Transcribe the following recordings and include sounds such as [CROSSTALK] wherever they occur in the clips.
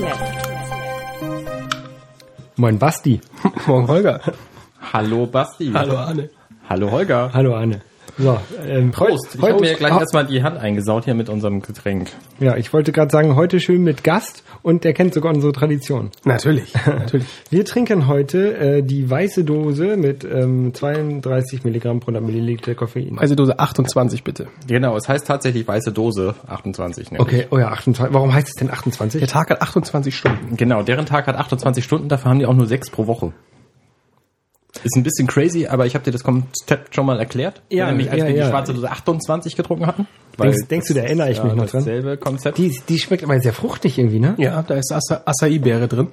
30 minutes left. Moin Basti. [LAUGHS] Morgen Holger. Hallo Basti. Hallo Arne. Hallo Holger. Hallo Anne. So, ähm, Prost. Ich heute- habe mir gleich Ah, erstmal die Hand eingesaut hier mit unserem Getränk. Ja, ich wollte gerade sagen, heute schön mit Gast und der kennt sogar unsere Tradition. Natürlich, [LAUGHS] natürlich. Wir trinken heute äh, die weiße Dose mit ähm, 32 Milligramm pro 100 Milliliter Koffein. Also Dose 28 bitte. Genau, es heißt tatsächlich weiße Dose 28. nämlich. Okay, oh ja, 28. Warum heißt es denn 28? Der Tag hat 28 Stunden. Genau, deren Tag hat 28 Stunden, dafür haben die auch nur sechs pro Woche. Ist ein bisschen crazy, aber ich habe dir das Konzept schon mal erklärt. Ja, nämlich als ja, wir ja. die schwarze Dose 28 getrunken hatten. Denkst- denkst du, da erinnere ich ja, mich noch dran? Dasselbe Konzept. Die, die schmeckt aber sehr fruchtig irgendwie, ne? Ja, da ist Acai-Beere drin.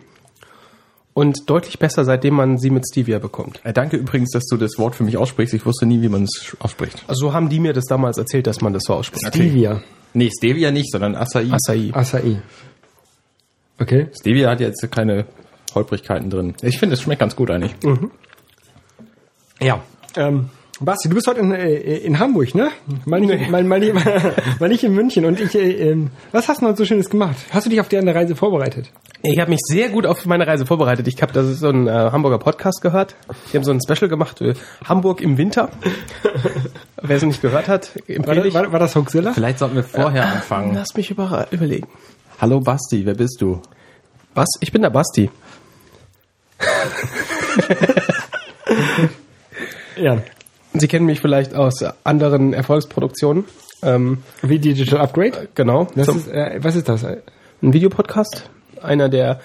Und deutlich besser, seitdem man sie mit Stevia bekommt. Äh, danke übrigens, dass du das Wort für mich aussprichst. Ich wusste nie, wie man es ausspricht. Also so haben die mir das damals erzählt, dass man das so ausspricht. Stevia. Nee, Stevia nicht, sondern Acai. Acai. Acai. Okay. Stevia hat jetzt keine Holprigkeiten drin. Ich finde, es schmeckt ganz gut eigentlich. Ja. Ähm, Basti, du bist heute in, äh, in Hamburg, ne? Mal nicht, mal, mal, nicht, [LAUGHS] mal nicht in München. Und ich, äh, ähm, was hast du heute so Schönes gemacht? Hast du dich auf deine Reise vorbereitet? Ich habe mich sehr gut auf meine Reise vorbereitet. Ich habe das ist so ein äh, Hamburger Podcast gehört. Die haben so ein Special gemacht, äh, Hamburg im Winter. [LAUGHS] Wer es nicht gehört hat, War, empfehle das- ich. war, war das Hoaxilla? Vielleicht sollten wir vorher anfangen. Lass mich über überlegen. Hallo Basti, wer bist du? Was? Ich bin der Basti. [LAUGHS] Ja. Sie kennen mich vielleicht aus anderen Erfolgsproduktionen. Ähm, Wie Digital Upgrade? genau. Ist, äh, was ist das? ein Videopodcast. Einer der,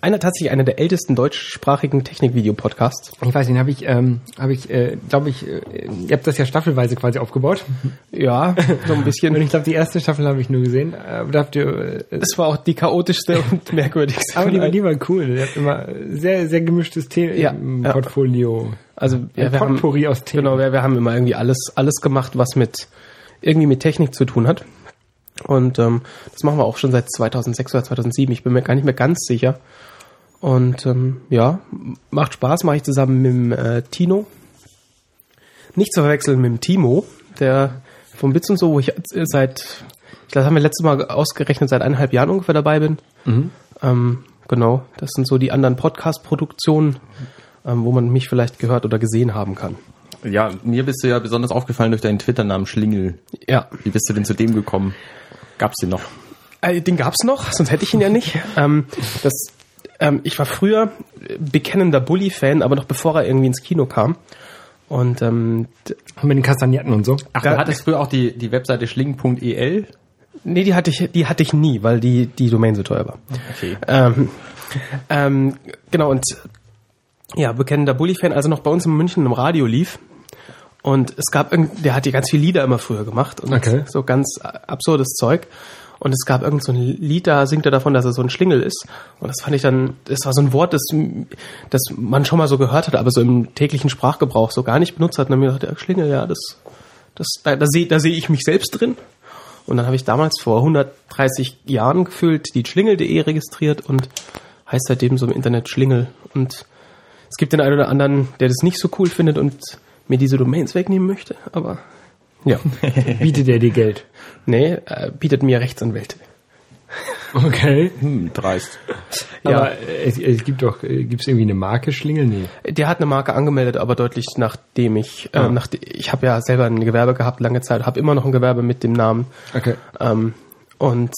einer tatsächlich einer der ältesten deutschsprachigen Technikvideopodcasts. Ich weiß nicht, habe ich, ähm, habe ich, äh, glaube ich, äh, ihr habt das ja staffelweise quasi aufgebaut. Ja, so ein Und bisschen. ich glaube, die erste Staffel habe ich nur gesehen. Aber da habt ihr, äh, Es war auch die chaotischste [LAUGHS] und merkwürdigste. aber die, die war cool. Ihr habt immer sehr, sehr gemischtes Thema Ja, im ja. Portfolio. Also Ein wir haben, Potpourri aus Themen. genau, wir, wir haben immer irgendwie alles, alles gemacht, was mit irgendwie mit Technik zu tun hat. Und ähm, das machen wir auch schon seit 2006 oder 2007. Ich bin mir gar nicht mehr ganz sicher. Und ähm, ja, macht Spaß, mache ich zusammen mit dem äh, Tino. Nicht zu verwechseln mit dem Timo, der vom Bits und so, wo ich äh, seit, ich glaube, das haben wir letztes Mal ausgerechnet, seit eineinhalb Jahren ungefähr dabei bin. Ähm, genau, das sind so die anderen Podcast-Produktionen, ähm, wo man mich vielleicht gehört oder gesehen haben kann. Ja, mir bist du ja besonders aufgefallen durch deinen Twitter-Namen Schlingel. Ja, Wie bist du denn zu dem gekommen? Gab's den noch? Äh, Den gab's noch, sonst hätte ich ihn ja nicht. ähm, das, ähm, ich war früher bekennender Bully-Fan, aber noch bevor er irgendwie ins Kino kam. Und ähm, Mit den Kastagnetten und so. Ach, Da- du hattest früher auch die, die Webseite schling.el? nee, die hatte ich, die hatte ich nie, weil die die Domain so teuer war. Okay. Ähm, ähm, genau und ja, bekennender Bully-Fan, also noch bei uns in München im Radio lief. Und es gab irgend, der hat ja ganz viele Lieder immer früher gemacht und Okay. so ganz absurdes Zeug. Und es gab irgend so ein Lied, da singt er davon, dass er so ein Schlingel ist. Und das fand ich dann, das war so ein Wort, das, das man schon mal so gehört hat, aber so im täglichen Sprachgebrauch so gar nicht benutzt hat. Und dann ich gedacht, ja, Schlingel, ja, das, das, da, da sehe da seh ich mich selbst drin. Und dann habe ich damals vor 130 Jahren gefühlt die schlingel.de registriert und heißt seitdem so im Internet Schlingel. Und es gibt den einen oder anderen, der das nicht so cool findet und mir diese Domains wegnehmen möchte, aber ja. [LAUGHS] Bietet er dir Geld? nee, äh, bietet mir Rechtsanwälte. Okay. Hm, dreist. Ja. Aber äh, es, es gibt doch, äh, gibt's irgendwie eine Marke Schlingel? Nee. Der hat eine Marke angemeldet, aber deutlich nachdem ich, äh, Ah. nach, ich habe ja selber ein Gewerbe gehabt lange Zeit, habe immer noch ein Gewerbe mit dem Namen Okay. ähm, und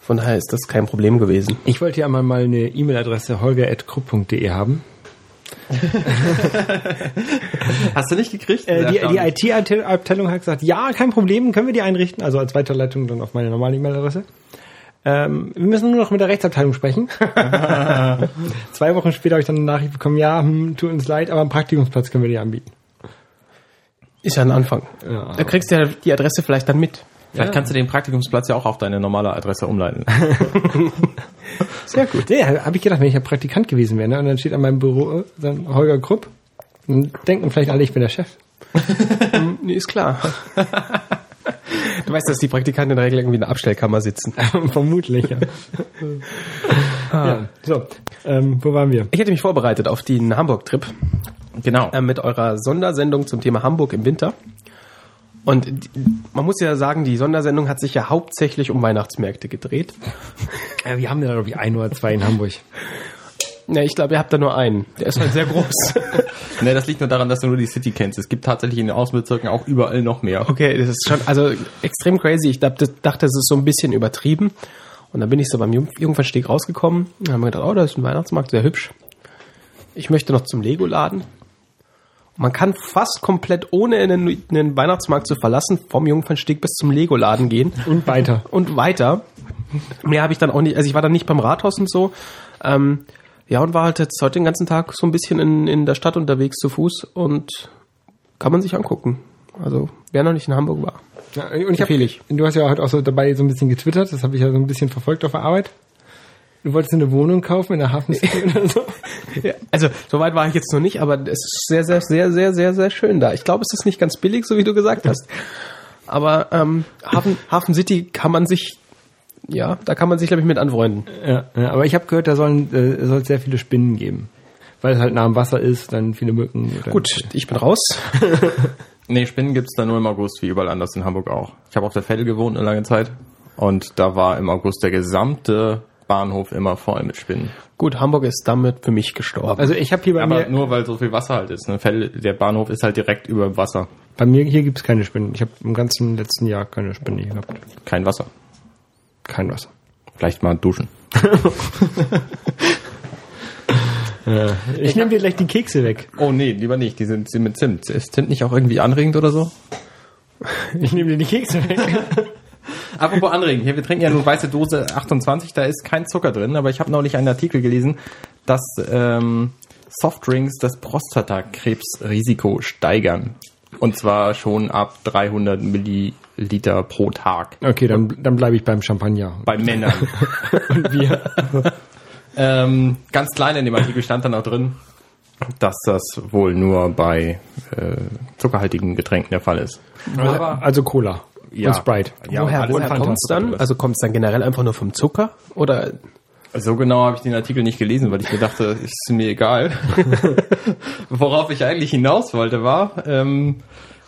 von daher ist das kein Problem gewesen. Ich wollte ja mal mal eine E-Mail-Adresse holger.krupp.de haben. [LAUGHS] Hast du nicht gekriegt? Äh, die die IT-Abteilung hat gesagt, ja, kein Problem, können wir die einrichten. Also als Weiterleitung dann auf meine normale E-Mail-Adresse. Ähm, wir müssen nur noch mit der Rechtsabteilung sprechen. [LAUGHS] Zwei Wochen später habe ich dann eine Nachricht bekommen, ja, hm, tut uns leid, aber einen Praktikumsplatz können wir dir anbieten. Ist ja ein Anfang. Ja. Da kriegst du ja die Adresse vielleicht dann mit. Vielleicht kannst du den Praktikumsplatz ja auch auf deine normale Adresse umleiten. [LAUGHS] Sehr gut. Ja, habe ich gedacht, wenn ich ja Praktikant gewesen wäre, ne? und dann steht an meinem Büro äh, dann Holger Krupp, dann denken vielleicht alle, ich bin der Chef. [LAUGHS] Nee, ist klar. [LAUGHS] Du weißt, dass die Praktikanten in der Regel irgendwie in der Abstellkammer sitzen. Vermutlich, ja. ja. So, ähm, wo waren wir? Ich hätte mich vorbereitet auf den Hamburg-Trip Genau. äh, mit eurer Sondersendung zum Thema Hamburg im Winter. Und die, man muss ja sagen, die Sondersendung hat sich ja hauptsächlich um Weihnachtsmärkte gedreht. Äh, wir haben ja, glaube ich, ein oder zwei in Hamburg. Ja, ich glaube, ihr habt da nur einen. Der ist halt sehr groß. [LAUGHS] Ne, das liegt nur daran, dass du nur die City kennst. Es gibt tatsächlich in den Außenbezirken auch überall noch mehr. Okay, das ist schon, also extrem crazy. Ich dachte, dachte, es ist so ein bisschen übertrieben. Und dann bin ich so beim Jung- Jungfernsteg rausgekommen und haben mir gedacht, oh, da ist ein Weihnachtsmarkt, sehr hübsch. Ich möchte noch zum Lego-Laden. Man kann fast komplett ohne in den, in den Weihnachtsmarkt zu verlassen, vom Jungfernsteg bis zum Lego-Laden gehen Und weiter. und weiter. Mehr habe ich dann auch nicht, also ich war dann nicht beim Rathaus und so. Ähm, ja, und war halt jetzt heute den ganzen Tag so ein bisschen in, in der Stadt unterwegs zu Fuß und kann man sich angucken. Also, wer noch nicht in Hamburg war. Ja, und ich Empfehle ich. Du hast ja heute auch so dabei so ein bisschen getwittert, das habe ich ja so ein bisschen verfolgt auf der Arbeit. Du wolltest eine Wohnung kaufen in der Hafen City oder so. [LAUGHS] Ja, also, soweit war ich jetzt noch nicht, aber es ist sehr, sehr, sehr, sehr, sehr, sehr schön da. Ich glaube, es ist nicht ganz billig, so wie du gesagt hast. Aber ähm, Hafen, Hafen City kann man sich, ja, da kann man sich, glaube ich, mit anfreunden. Ja, ja, aber ich habe gehört, da sollen äh, soll sehr viele Spinnen geben. Weil es halt nah am Wasser ist, dann viele Mücken. Oder Gut, ich bin raus. [LAUGHS] Nee, Spinnen gibt's da nur im August, wie überall anders in Hamburg auch. Ich habe auf der Vettel gewohnt eine lange Zeit und da war im August der gesamte Bahnhof immer voll mit Spinnen. Gut, Hamburg ist damit für mich gestorben. Also ich habe hier bei Aber mir, nur weil so viel Wasser halt ist. Ne? Der Bahnhof ist halt direkt über dem Wasser. bei mir hier gibt's keine Spinnen. Ich habe im ganzen letzten Jahr keine Spinne gehabt. Kein Wasser. Kein Wasser. Vielleicht mal duschen. [LAUGHS] Ich nehme dir gleich die Kekse weg. Oh nee, lieber nicht. Die sind, sind mit Zimt. Ist Zimt nicht auch irgendwie anregend oder so? Ich nehme dir die Kekse weg. [LAUGHS] Apropos anregend. Hier, wir trinken ja nur weiße Dose 28. Da ist kein Zucker drin. Aber ich habe neulich einen Artikel gelesen, dass ähm, Softdrinks das Prostatakrebsrisiko steigern. Und zwar schon ab 300 Milliliter pro Tag. Okay, dann, dann bleibe ich beim Champagner. Bei Männern. [LAUGHS] Und wir. [LAUGHS] ähm, ganz klein in dem Artikel stand dann auch drin, dass das wohl nur bei äh, zuckerhaltigen Getränken der Fall ist. Aber Also Cola. Ja. Und Sprite. Ja, woher woher kommt es dann? Also kommt es dann generell einfach nur vom Zucker? Oder So genau habe ich den Artikel nicht gelesen, weil ich mir dachte, [LAUGHS] ist mir egal. [LAUGHS] Worauf ich eigentlich hinaus wollte, war, ähm,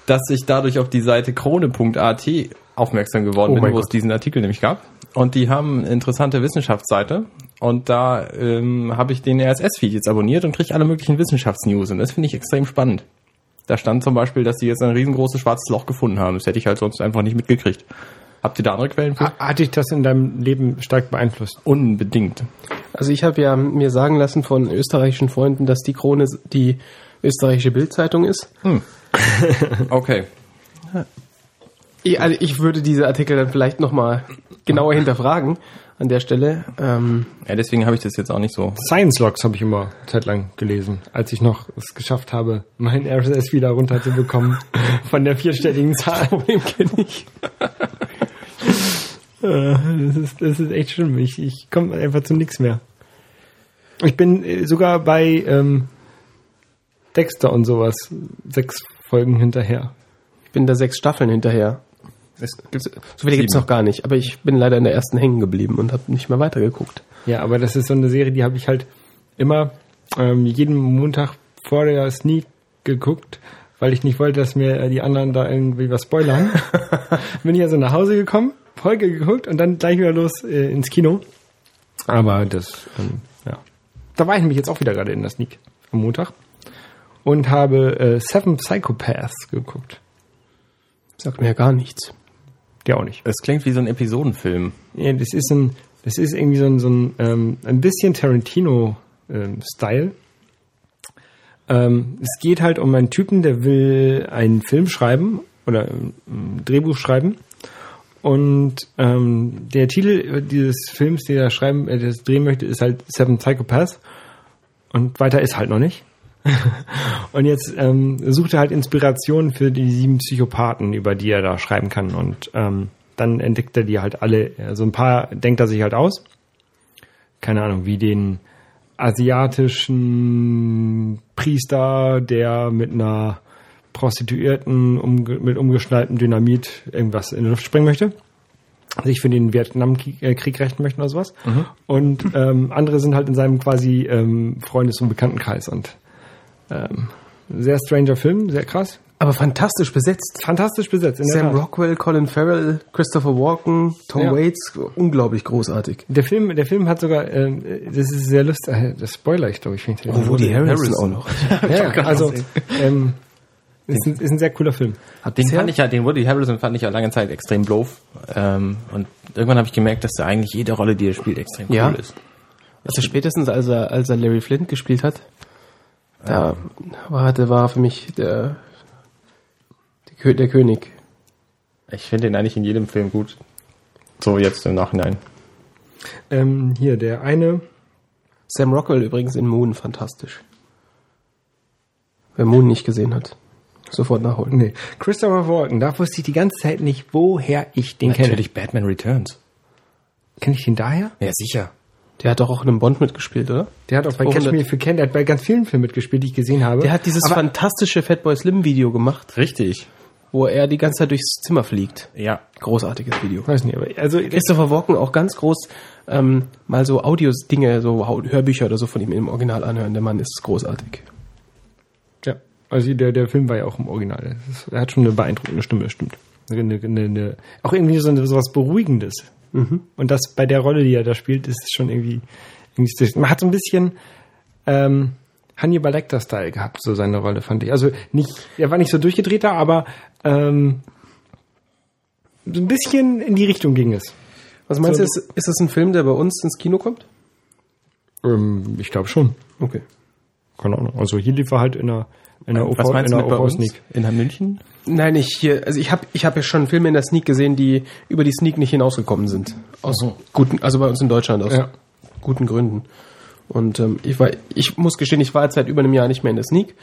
dass ich dadurch auf die Seite krone.at aufmerksam geworden Oh bin, wo es Gott. diesen Artikel nämlich gab. Und die haben eine interessante Wissenschaftsseite. Und da ähm, habe ich den RSS-Feed jetzt abonniert und kriege alle möglichen Wissenschaftsnews. Und das finde ich extrem spannend. Da stand zum Beispiel, dass sie jetzt ein riesengroßes schwarzes Loch gefunden haben. Das hätte ich halt sonst einfach nicht mitgekriegt. Habt ihr da andere Quellen für? Ha- Hat dich das in deinem Leben stark beeinflusst? Unbedingt. Also ich habe ja mir sagen lassen von österreichischen Freunden, dass die Krone die österreichische Bildzeitung ist. [LAUGHS] Okay. Ich, also ich würde diese Artikel dann vielleicht nochmal genauer hinterfragen an der Stelle. Ähm, Ja, deswegen habe ich das jetzt auch nicht so. Science Logs habe ich immer zeitlang gelesen, als ich noch es geschafft habe, mein RSS wieder runterzubekommen [LAUGHS] von der vierstelligen Zahl. Problem kenne ich. [LAUGHS] Äh, Das ist, das ist echt schlimm. Ich, ich komme einfach zu nichts mehr. Ich bin äh, sogar bei ähm, Dexter und sowas sechs Folgen hinterher. Ich bin da sechs Staffeln hinterher. Es gibt So viele gibt's noch gar nicht, aber ich bin leider in der ersten hängen geblieben und habe nicht mehr weitergeguckt. Ja, aber das ist so eine Serie, die habe ich halt immer ähm, jeden Montag vor der Sneak geguckt, weil ich nicht wollte, dass mir die anderen da irgendwie was spoilern. [LAUGHS] Bin ich also nach Hause gekommen, Folge geguckt und dann gleich wieder los äh, ins Kino. Aber das, ähm, ja. Da war ich nämlich jetzt auch wieder gerade in der Sneak am Montag und habe äh, Seven Psychopaths geguckt. Sagt mir ja gar nichts. Der auch nicht. Es klingt wie so ein Episodenfilm. Ja, das ist ein, das ist irgendwie so ein, so ein, ähm, ein bisschen Tarantino-Style. Ähm, es geht halt um einen Typen, der will einen Film schreiben oder ein Drehbuch schreiben. Und ähm, der Titel dieses Films, den er schreiben, äh, das drehen möchte, ist halt Seven Psychopaths. Und weiter ist halt noch nicht. [LAUGHS] und jetzt ähm, sucht er halt Inspiration für die sieben Psychopathen, über die er da schreiben kann. Und ähm, dann entdeckt er die halt alle. Also ein paar denkt er sich halt aus. Keine Ahnung, wie den asiatischen Priester, der mit einer Prostituierten umge mit umgeschnalltem Dynamit irgendwas in die Luft springen möchte sich für den Vietnamkrieg Krieg rächen möchten oder sowas. Und ähm, andere sind halt in seinem quasi ähm, Freundes- und Bekanntenkreis. Und ähm, sehr stranger Film, sehr krass. Aber fantastisch besetzt. Fantastisch besetzt. in der Sam. Rockwell, Colin Farrell, Christopher Walken, Tom Ja. Waits, unglaublich großartig. Der Film, der Film hat sogar, ähm, das ist sehr lustig, äh, das spoiler ich glaube ich. ich Oh, Woody Harrelson auch noch. [LAUGHS] Ja, also, ähm, ist ein, ist ein sehr cooler Film. Den Sehr- fand ich ja, den Woody Harrelson fand ich ja lange Zeit extrem doof. Ähm, und irgendwann habe ich gemerkt, dass er eigentlich jede Rolle, die er spielt, extrem cool Ja. ist. Also spätestens als er, als er Larry Flint gespielt hat, da war, der war für mich der, der, Kö der König. Ich finde ihn eigentlich in jedem Film gut. So jetzt im Nachhinein. Ähm, hier, der eine, Sam Rockwell übrigens in Moon fantastisch. Wer Moon nicht gesehen hat, sofort nachholen. nee, Christopher Walken, da wusste ich die ganze Zeit nicht, woher ich den kenne. Natürlich Batman Returns. Kenne ich den daher? Ja, sicher. Der hat doch auch in einem Bond mitgespielt, oder? Der hat auch bei 200. Catch Me If You Can, der hat bei ganz vielen Filmen mitgespielt, die ich gesehen habe. Der hat dieses Aber, fantastische Fatboy Slim Video gemacht, Richtig. wo er die ganze Zeit durchs Zimmer fliegt. Ja. Großartiges Video. weiß nicht, aber, also, Christopher Walken auch ganz groß ähm, mal so Audios-Dinge, so Hörbücher oder so von ihm im Original anhören. Der Mann ist großartig. ja, also der, der Film war ja auch im Original. Ist, er hat schon eine beeindruckende Stimme, das stimmt. Eine, eine, eine, auch irgendwie so, eine, so was Beruhigendes. Und das bei der Rolle, die er da spielt, ist es schon irgendwie, irgendwie man hat so ein bisschen ähm, Hannibal Lecter-Style gehabt, so seine Rolle, fand ich. Also nicht, er war nicht so durchgedrehter, aber ähm, so ein bisschen in die Richtung ging es. Was meinst So- du, ist, ist das ein Film, der bei uns ins Kino kommt? Ähm, ich glaube schon. Okay. Keine Ahnung. Also hier lief er halt in der in der Was meinst in du der mit bei uns? Sneak. In München? Nein, ich hier, also ich habe ich hab ja schon Filme in der Sneak gesehen, die über die Sneak nicht hinausgekommen sind. Aus guten, also bei uns in Deutschland aus Ja. guten Gründen. Und ähm, ich war, ich muss gestehen, ich war jetzt seit über einem Jahr nicht mehr in der Sneak.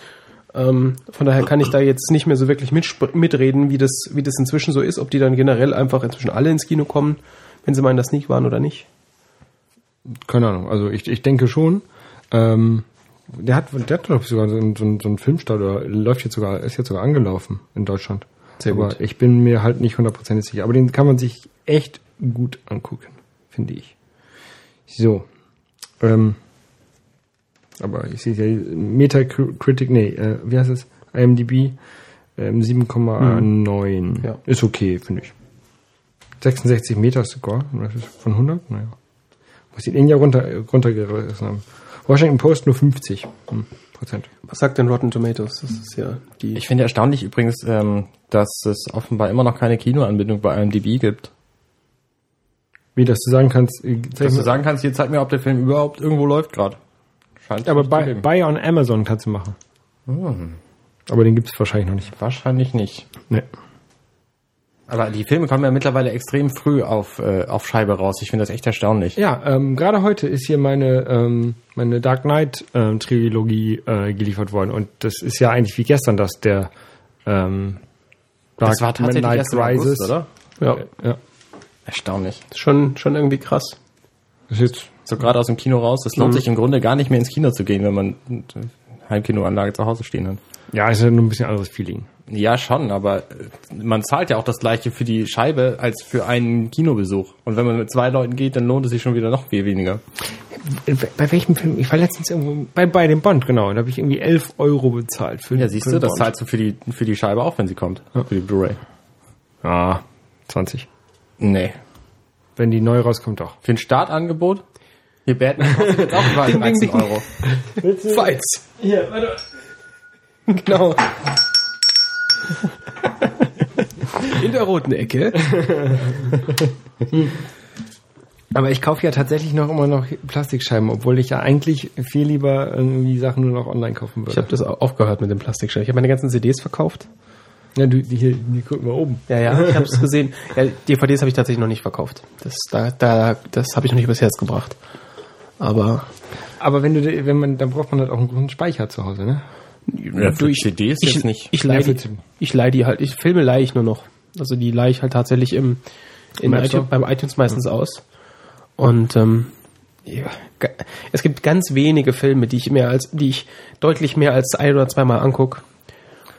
Ähm, von daher kann ich da jetzt nicht mehr so wirklich mitreden, wie das, wie das inzwischen so ist, ob die dann generell einfach inzwischen alle ins Kino kommen, wenn sie mal in der Sneak waren oder nicht. Keine Ahnung. Also ich, ich denke schon. Ähm, der hat, der hat glaube ich sogar so einen, so einen, Filmstart oder läuft jetzt sogar, ist jetzt sogar angelaufen in Deutschland. Sehr Aber gut. ich bin mir halt nicht hundertprozentig sicher. Aber den kann man sich echt gut angucken, finde ich. So. Ähm, aber ich sehe ja Metacritic, nee, äh, wie heißt es? IMDb ähm, 7,9. Ja. Ist okay, finde ich. 66 Meter Score, von 100, naja. Muss ich den ja runter, runtergerissen haben. Washington Post nur 50 hm, Prozent. Was sagt denn Rotten Tomatoes? Das ist ja die. Ich finde erstaunlich übrigens, ähm, dass es offenbar immer noch keine Kinoanbindung bei IMDb gibt. Wie dass du sagen kannst, äh, Dass du sagen kannst, hier zeig mir, ob der Film überhaupt irgendwo läuft gerade. Scheint aber bei, bei on Amazon kannst du machen. Aber den gibt es wahrscheinlich noch nicht. Wahrscheinlich nicht. Nee. Aber die Filme kommen ja mittlerweile extrem früh auf, äh, auf Scheibe raus. Ich finde das echt erstaunlich. Ja, ähm, gerade heute ist hier meine, ähm, meine Dark Knight ähm, Trilogie äh, geliefert worden. Und das ist ja eigentlich wie gestern, dass der ähm, Dark Das war tatsächlich Knight erst im August, oder? ja, Ja. Erstaunlich. schon, schon irgendwie krass. Das ist jetzt, So gerade aus dem Kino raus. Es lohnt sich im Grunde gar nicht mehr ins Kino zu gehen, wenn man eine Heimkinoanlage zu Hause stehen hat. ja, ist ja nur ein bisschen anderes Feeling. Ja, schon, aber äh, man zahlt ja auch das gleiche für die Scheibe als für einen Kinobesuch. Und wenn man mit zwei Leuten geht, dann lohnt es sich schon wieder noch viel weniger. Bei welchem Film? Ich war letztens irgendwo bei, bei dem Bond, genau. Da habe ich irgendwie 11 Euro bezahlt für Ja, siehst für du, das Bond. zahlst du für die, für die Scheibe auch, wenn sie kommt. Für die Blu-ray. Ah, 20. Nee. Wenn die neu rauskommt, doch. Für ein Startangebot? Hier Batman [LAUGHS] kostet auch mal 13 Euro. Fights. Hier, warte. Genau. [LAUGHS] In der roten Ecke. Aber ich kaufe ja tatsächlich noch immer noch Plastikscheiben, obwohl ich ja eigentlich viel lieber irgendwie Sachen nur noch online kaufen würde. Ich habe das au- aufgehört mit dem Plastikstein. Ich habe meine ganzen CDs verkauft. ja, du, die hier, die gucken wir oben. Ja, ja, ich habe es gesehen. Ja, DVDs habe ich tatsächlich noch nicht verkauft. Das, da, da, das habe ich noch nicht übers Herz gebracht. Aber Aber wenn du, wenn man, dann braucht man halt auch einen großen Speicher zu Hause, ne? Ja, für CDs ich, jetzt nicht. Ich leihe Ja, die, ich leih die halt. Ich Filme leihe ich nur noch. Also die leihe ich halt tatsächlich im, in Im iTunes, beim iTunes meistens aus. Und ähm, ja, es gibt ganz wenige Filme, die ich mehr als, die ich deutlich mehr als ein oder zweimal anguck.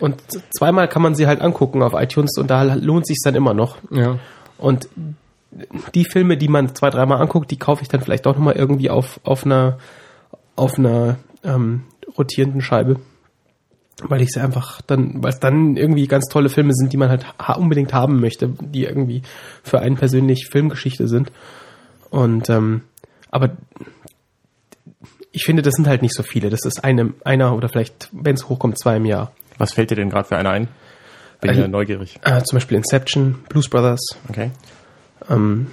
Und zweimal kann man sie halt angucken auf iTunes und da lohnt sich dann immer noch. Ja. Und die Filme, die man zwei, dreimal anguckt, die kaufe ich dann vielleicht auch nochmal irgendwie auf, auf einer, auf einer ähm, rotierenden Scheibe. Weil ich sie einfach dann, weil es dann irgendwie ganz tolle Filme sind, die man halt ha unbedingt haben möchte, die irgendwie für einen persönlich Filmgeschichte sind. Und ähm, aber ich finde, das sind halt nicht so viele. Das ist eine, einer oder vielleicht, wenn es hochkommt, zwei im Jahr. Was fällt dir denn gerade für einen ein? Bin Also- ja neugierig. Äh, zum Beispiel Inception, Blues Brothers. Okay. Ähm,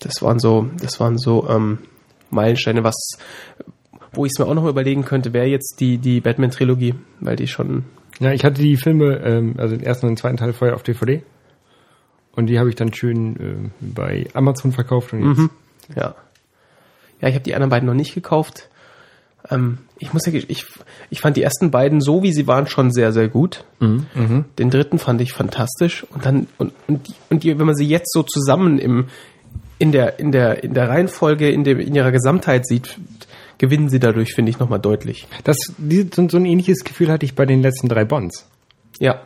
das waren so, das waren so ähm, Meilensteine, was, wo ich es mir auch noch überlegen könnte, wäre jetzt die die Batman-Trilogie, weil die schon Ja, ich hatte die Filme, ähm, also den ersten und den zweiten Teil vorher auf DVD. Und die habe ich dann schön ähm, bei Amazon verkauft und jetzt Ja. Ja, ich habe die anderen beiden noch nicht gekauft. Ähm, ich muss ja, ich, ich fand die ersten beiden so, wie sie waren, schon sehr, sehr gut. Den dritten fand ich fantastisch. Und dann, und, und, die, und die, wenn man sie jetzt so zusammen im, in der, in der, in der Reihenfolge, in dem, in ihrer Gesamtheit sieht, gewinnen sie dadurch, finde ich, nochmal deutlich. Das, die, so, so ein ähnliches Gefühl hatte ich bei den letzten drei Bonds. Ja.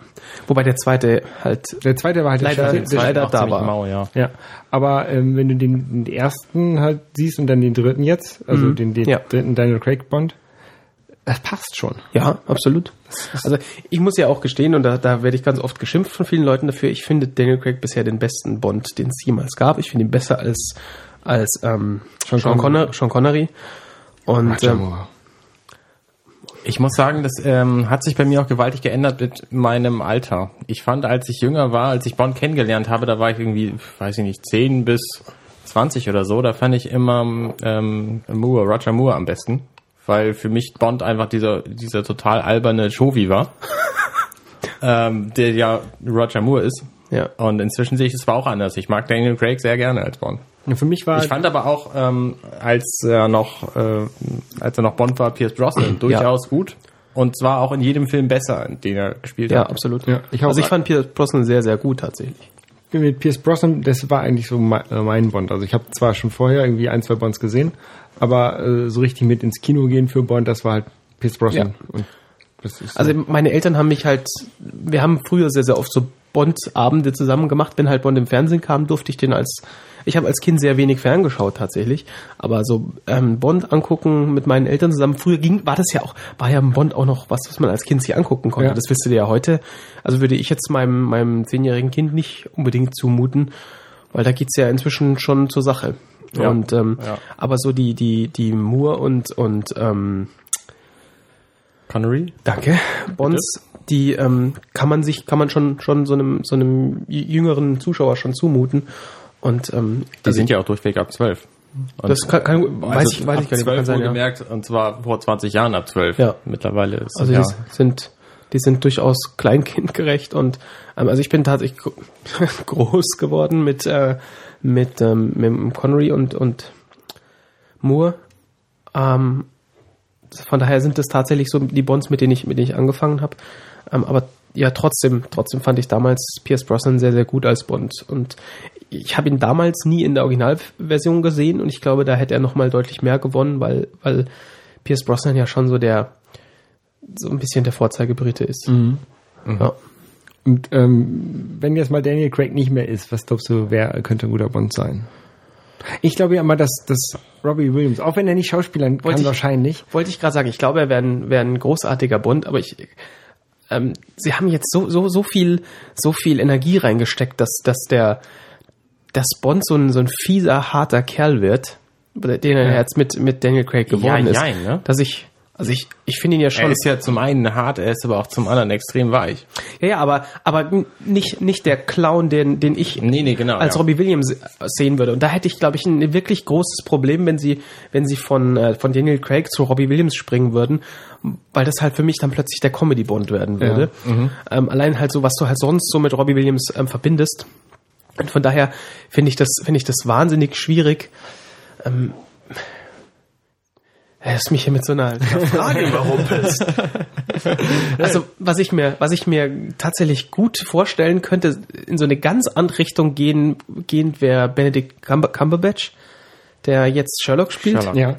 Wobei der zweite halt, Der zweite war halt der Leider- der leider Auch da ziemlich war. Mau, ja. Ja, aber ähm, wenn du den, den ersten halt siehst und dann den dritten jetzt, also den, den Ja. dritten Daniel Craig Bond, das passt schon. Ja, absolut. Also ich muss ja auch gestehen, und da, da werde ich ganz oft geschimpft von vielen Leuten dafür, ich finde Daniel Craig bisher den besten Bond, den es jemals gab. Ich finde ihn besser als, als ähm, Sean, Sean Connery. Sean Connery. Und ähm, Ich muss sagen, das ähm, hat sich bei mir auch gewaltig geändert mit meinem Alter. Ich fand, als ich jünger war, als ich Bond kennengelernt habe, da war ich irgendwie, weiß ich nicht, 10 bis 20 oder so, da fand ich immer ähm, Moore, Roger Moore am besten. Weil für mich Bond einfach dieser, dieser total alberne Chauvi war. [LAUGHS] ähm, der ja Roger Moore ist. ja. Und inzwischen sehe ich es zwar auch anders. Ich mag Daniel Craig sehr gerne als Bond. Für mich war Ich fand aber auch, ähm, als er noch, äh, als er noch Bond war, Pierce Brosnan durchaus gut. Und zwar auch in jedem Film besser, den er gespielt Ja, hat. absolut. Ja, ich auch. also ich fand Pierce Brosnan sehr, sehr gut tatsächlich. mit Pierce Brosnan, das war eigentlich so mein, äh, Bond. Also ich habe zwar schon vorher irgendwie ein, zwei Bonds gesehen, aber äh, so richtig mit ins Kino gehen für Bond, das war halt Pierce Brosnan. Und das ist Also meine Eltern haben mich halt, wir haben früher sehr, sehr oft so Bond-Abende zusammen gemacht. Wenn halt Bond im Fernsehen kam, durfte ich den als, ich habe als Kind sehr wenig ferngeschaut tatsächlich, aber so ähm, Bond angucken mit meinen Eltern zusammen. Früher ging, war das ja auch, war ja Bond auch noch was, was man als Kind sich angucken konnte. Ja. Das wisst ihr ja heute. Also würde ich jetzt meinem meinem zehnjährigen Kind nicht unbedingt zumuten, weil da geht's ja inzwischen schon zur Sache. Ja. Und ähm, Ja. aber so die die die Moore und und ähm, Connery? Danke. Bonds, die ähm, kann man sich, kann man schon schon so einem so einem jüngeren Zuschauer schon zumuten. Und ähm, Die sind ja auch durchweg ab 12. Und das kann, kann weiß also ich weiß ich gar nicht, 12 kann sein, ja. gemerkt, und zwar vor 20 Jahren ab 12. Ja. Mittlerweile ist Also ja. die sind die sind durchaus [LAUGHS] kleinkindgerecht und ähm, also ich bin tatsächlich gro- [LAUGHS] groß geworden mit äh, mit ähm, mit Connery und und Moore. Ähm, von daher sind das tatsächlich so die Bonds, mit denen ich mit denen ich angefangen habe. Ähm, aber ja, trotzdem, trotzdem fand ich damals Pierce Brosnan sehr, sehr gut als Bond. Und ich habe ihn damals nie in der Originalversion gesehen und ich glaube, da hätte er noch mal deutlich mehr gewonnen, weil, weil Pierce Brosnan ja schon so der, so ein bisschen der Vorzeigebrite ist. Ja. Und ähm, wenn jetzt mal Daniel Craig nicht mehr ist, was glaubst du, wer könnte ein guter Bond sein? Ich glaube ja immer, dass, dass Robbie Williams, auch wenn er nicht schauspielern kann, Wollte ich- wahrscheinlich. Wollte ich gerade sagen, ich glaube, er wäre ein, wär ein großartiger Bond, aber ich, ähm, sie haben jetzt so, so, so viel, so viel Energie reingesteckt, dass, dass der, dass Bond so ein, so ein fieser, harter Kerl wird, den er Ja. jetzt mit, mit Daniel Craig geworden Ja, ist. jein, ne? Dass ich, also ich, ich finde ihn ja Er schon. ist ja zum einen hart, er ist aber auch zum anderen extrem weich. ja, ja, aber, aber nicht, nicht der Clown, den, den ich Nee, nee, genau. als ja. Robbie Williams sehen würde. Und da hätte ich, glaube ich, ein wirklich großes Problem, wenn sie, wenn sie von, äh, von Daniel Craig zu Robbie Williams springen würden, weil das halt für mich dann plötzlich der Comedy-Bond werden würde. Ähm, allein halt so, was du halt sonst so mit Robbie Williams ähm, verbindest. Und von daher finde ich das, finde ich das wahnsinnig schwierig. Ähm, er ist mich hier mit so einer Frage [LAUGHS] überrumpelst. Also, was ich mir, was ich mir tatsächlich gut vorstellen könnte, in so eine ganz andere Richtung gehen, gehend wäre Benedict Cumber Cumberbatch, der jetzt Sherlock spielt. Sherlock. Ja.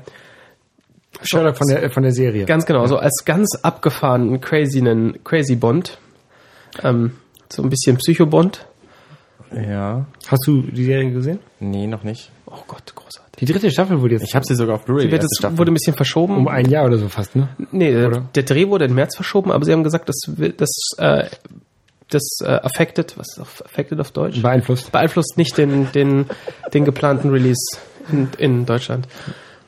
Sherlock von der, von der Serie. Ganz genau, so als ganz abgefahrenen, crazy, crazy Bond. Ähm, so ein bisschen Psycho-Bond. Ja. Hast du die Serie gesehen? Nee, noch nicht. Oh Gott, großartig. Die dritte Staffel wurde jetzt Ich habe sie sogar auf Blu-ray. Die jetzt, Staffel. wurde ein bisschen verschoben. um ein Jahr oder so fast, ne? nee, der- oder? der Dreh wurde in März verschoben, aber sie haben gesagt, das wird- das äh, das äh, affected, was ist auf, affected auf Deutsch? Beeinflusst. beeinflusst nicht den, den, den geplanten Release in, in Deutschland.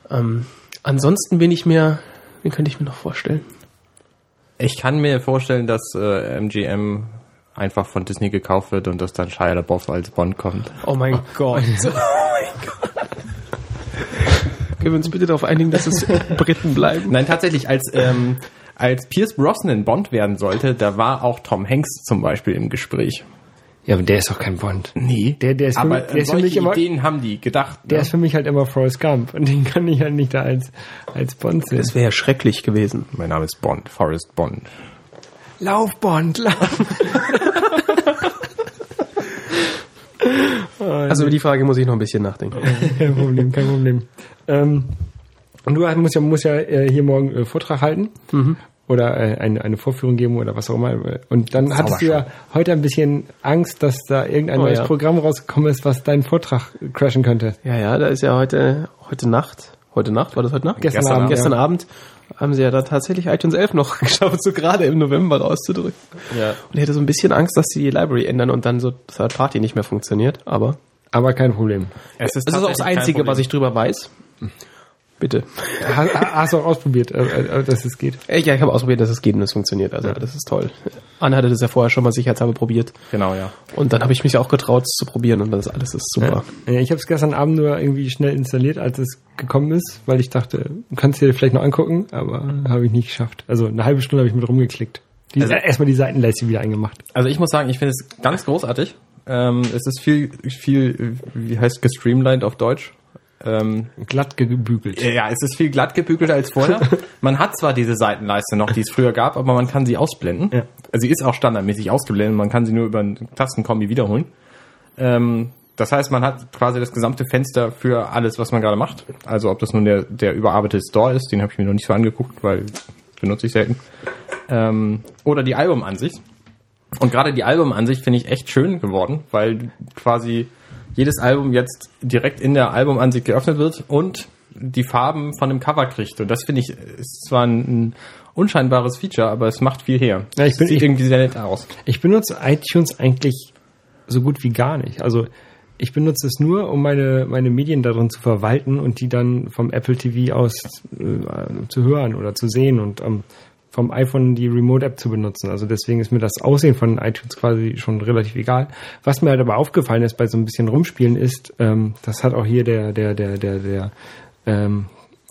Ähm, ansonsten bin ich mir, wen könnte ich mir noch vorstellen? Ich kann mir vorstellen, dass äh, MGM einfach von Disney gekauft wird und dass dann Shia LaBeouf als Bond kommt. Oh mein [LAUGHS] Gott. Oh mein Gott. Können wir uns bitte darauf einigen, dass es Briten bleiben? Nein, tatsächlich, als, ähm, als Pierce Brosnan Bond werden sollte, da war auch Tom Hanks zum Beispiel im Gespräch. Ja, aber der ist doch kein Bond. Nee. Der- der ist für aber mich- der ist für solche mich immer- Ideen haben die gedacht. Der ne? ist für mich halt immer Forrest Gump und den kann ich halt nicht da als, als Bond sehen. Das wäre ja schrecklich gewesen. mein Name ist Bond, Forrest Bond. Lauf, Bond, lauf. [LAUGHS] Also über die Frage muss ich noch ein bisschen nachdenken. [LAUGHS] kein Problem, kein Problem. Ähm, und du musst ja, musst ja äh, hier morgen äh, Vortrag halten. Oder äh, eine, eine Vorführung geben oder was auch immer. Und dann hattest du ja heute ein bisschen Angst, dass da irgendein Oh, neues ja. Programm rausgekommen ist, was deinen Vortrag crashen könnte. Ja, ja, da ist ja heute, heute Nacht, heute Nacht, war das heute Nacht? Gestern Gestern. Abend, Gestern ja. Abend haben sie ja da tatsächlich iTunes 11 noch [LAUGHS] geschafft, so gerade im November rauszudrücken. Ja. Und ich hätte so ein bisschen Angst, dass sie die Library ändern und dann so Third Party nicht mehr funktioniert, aber Aber kein Problem. Es das ist auch das Einzige, was ich drüber weiß. Bitte. Hast, hast du auch ausprobiert, äh, äh, dass es geht? Ja, ich habe ausprobiert, dass es geht und es funktioniert. Also das ist toll. Anne hatte das ja vorher schon mal sicherheitshalber probiert. Genau, ja. Und dann habe ich mich auch getraut, es zu probieren und das alles ist super. Ja, ich habe es gestern Abend nur irgendwie schnell installiert, als es gekommen ist, weil ich dachte, du kannst dir vielleicht noch angucken, aber habe ich nicht geschafft. Also eine halbe Stunde habe ich mit rumgeklickt. Die, Also- erstmal die Seitenleiste wieder eingemacht. Also ich muss sagen, ich finde es ganz großartig. Ähm, es ist viel, viel, wie heißt gestreamlined auf Deutsch? Ähm, Glatt gebügelt. ja, es ist viel glatt gebügelter als vorher. [LAUGHS] man hat zwar diese Seitenleiste noch, die es früher gab, aber man kann sie ausblenden. Ja. Also sie ist auch standardmäßig ausgeblendet, man kann sie nur über einen Tastenkombi wiederholen. Ähm, das heißt, man hat quasi das gesamte Fenster für alles, was man gerade macht. Also ob das nun der, der überarbeitete Store ist, den habe ich mir noch nicht so angeguckt, weil benutze ich selten. Ähm, oder die Albumansicht. Und gerade die Albumansicht finde ich echt schön geworden, weil quasi jedes Album jetzt direkt in der Albumansicht geöffnet wird und die Farben von dem Cover kriegt. Und das finde ich, ist zwar ein, ein unscheinbares Feature, aber es macht viel her. Ja, ich bin- Sieht ich- irgendwie sehr nett aus. Ich benutze iTunes eigentlich so gut wie gar nicht. Also ich benutze es nur, um meine, meine Medien darin zu verwalten und die dann vom Apple TV aus äh, zu hören oder zu sehen und ähm, vom iPhone die Remote-App zu benutzen. Also deswegen ist mir das Aussehen von iTunes quasi schon relativ egal. Was mir halt aber aufgefallen ist bei so ein bisschen Rumspielen ist, ähm, das hat auch hier der, der, der, der, der ähm,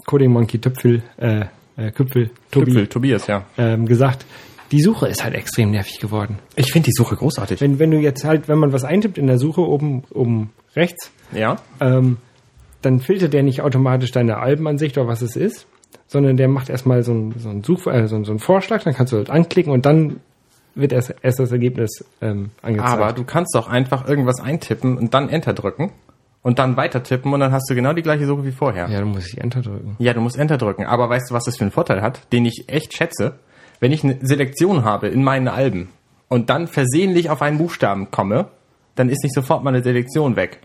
Coding Monkey Töpfel, äh, äh, Küpfel, Tobi, Tüpfel, Tobias, ja. ähm, gesagt, die Suche ist halt extrem nervig geworden. Ich finde die Suche großartig. Wenn, wenn du jetzt halt, wenn man was eintippt in der Suche oben, oben rechts, Ja. ähm, dann filtert der nicht automatisch deine Albenansicht oder was es ist, sondern der macht erstmal so einen so einen Such, äh, so, einen- so einen Vorschlag, dann kannst du halt anklicken und dann wird erst, erst das Ergebnis ähm, angezeigt. Aber du kannst doch einfach irgendwas eintippen und dann Enter drücken und dann weiter tippen und dann hast du genau die gleiche Suche wie vorher. ja, dann muss ich Enter drücken. Ja, du musst Enter drücken. Aber weißt du, was das für einen Vorteil hat, den ich echt schätze? Wenn ich eine Selektion habe in meinen Alben und dann versehentlich auf einen Buchstaben komme, dann ist nicht sofort meine Selektion weg.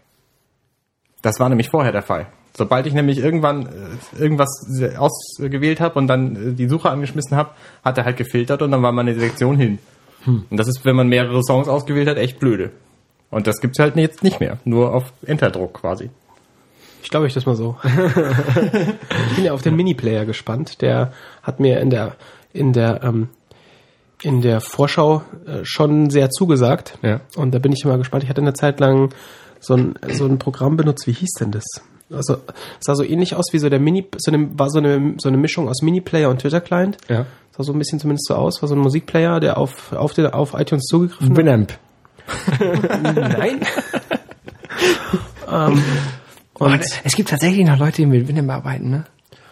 Das war nämlich vorher der Fall. Sobald ich nämlich irgendwann äh, irgendwas ausgewählt habe und dann äh, die Suche angeschmissen habe, hat er halt gefiltert und dann war meine Selektion hin. Und das ist, wenn man mehrere Songs ausgewählt hat, echt blöde. Und das gibt's halt jetzt nicht mehr. Nur auf Enterdruck quasi. Ich glaube ich das mal so. [LAUGHS] ich bin ja auf den Mini-Player gespannt. Der hat mir in der in der ähm, in der Vorschau äh, schon sehr zugesagt. Ja. Und da bin ich immer gespannt. Ich hatte eine Zeit lang so ein so ein Programm benutzt. Wie hieß denn das? Also sah so ähnlich aus wie so der Mini, so eine, war so eine so eine Mischung aus Mini-Player und Twitter-Client. Ja. Sah so ein bisschen zumindest so aus. War so ein Musikplayer, der auf auf, den, auf iTunes zugegriffen Winamp. hat. [LAUGHS] Nein. [LAUGHS] ähm, und es gibt tatsächlich noch Leute, die mit Winamp arbeiten, ne?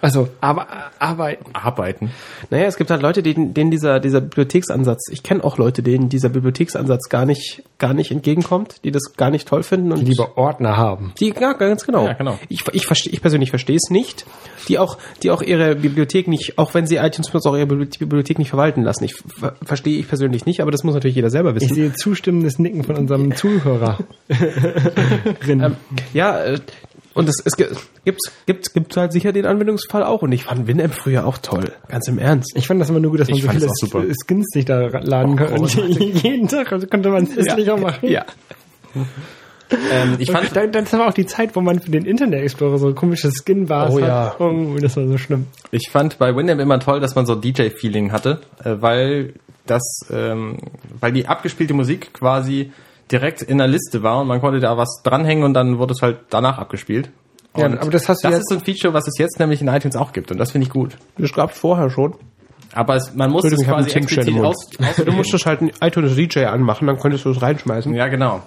Also, aber arbeiten. Arbeiten. Naja, es gibt halt Leute, denen, denen dieser, dieser Bibliotheksansatz, ich kenne auch Leute, denen dieser Bibliotheksansatz gar nicht, gar nicht entgegenkommt, die das gar nicht toll finden und Die lieber Ordner haben. die, ja, ganz genau. Ja, genau. Ich, ich, versteh, ich persönlich verstehe es nicht, die auch, die auch ihre Bibliothek nicht, auch wenn sie iTunes benutzen, auch ihre Bibli- Bibliothek nicht verwalten lassen. Ich ver verstehe ich persönlich nicht, aber das muss natürlich jeder selber Ich wissen. sehe zustimmendes Nicken von unserem [LAUGHS] Zuhörer. Ähm, ja, äh, Und es, es gibt, gibt's, gibt's halt sicher den Anwendungsfall auch. Und ich fand Winamp früher auch toll. Ganz im Ernst. Ich fand das immer nur gut, dass man Ich so viele auch super. Skins sich da laden Oh, konnte. [LAUGHS] Jeden Tag konnte man es hässlicher machen. Ja. Ähm, ich fand, dann, ist aber auch die Zeit, wo man für den Internet Explorer so komische Skin-Bars Oh hat. ja. Oh, das war so schlimm. ich fand bei Winamp immer toll, dass man so DJ-Feeling hatte, äh, weil das, ähm, weil die abgespielte Musik quasi direkt in der Liste war und man konnte da was dranhängen und dann wurde es halt danach abgespielt. Ja, Und aber das hast du das jetzt- ist so ein Feature, was es jetzt nämlich in iTunes auch gibt und das finde ich gut. Das gab's vorher schon. Aber es, man muss es quasi explizit Mund. aus, Du musstest halt einen iTunes DJ anmachen, dann konntest du es reinschmeißen. Ja, genau.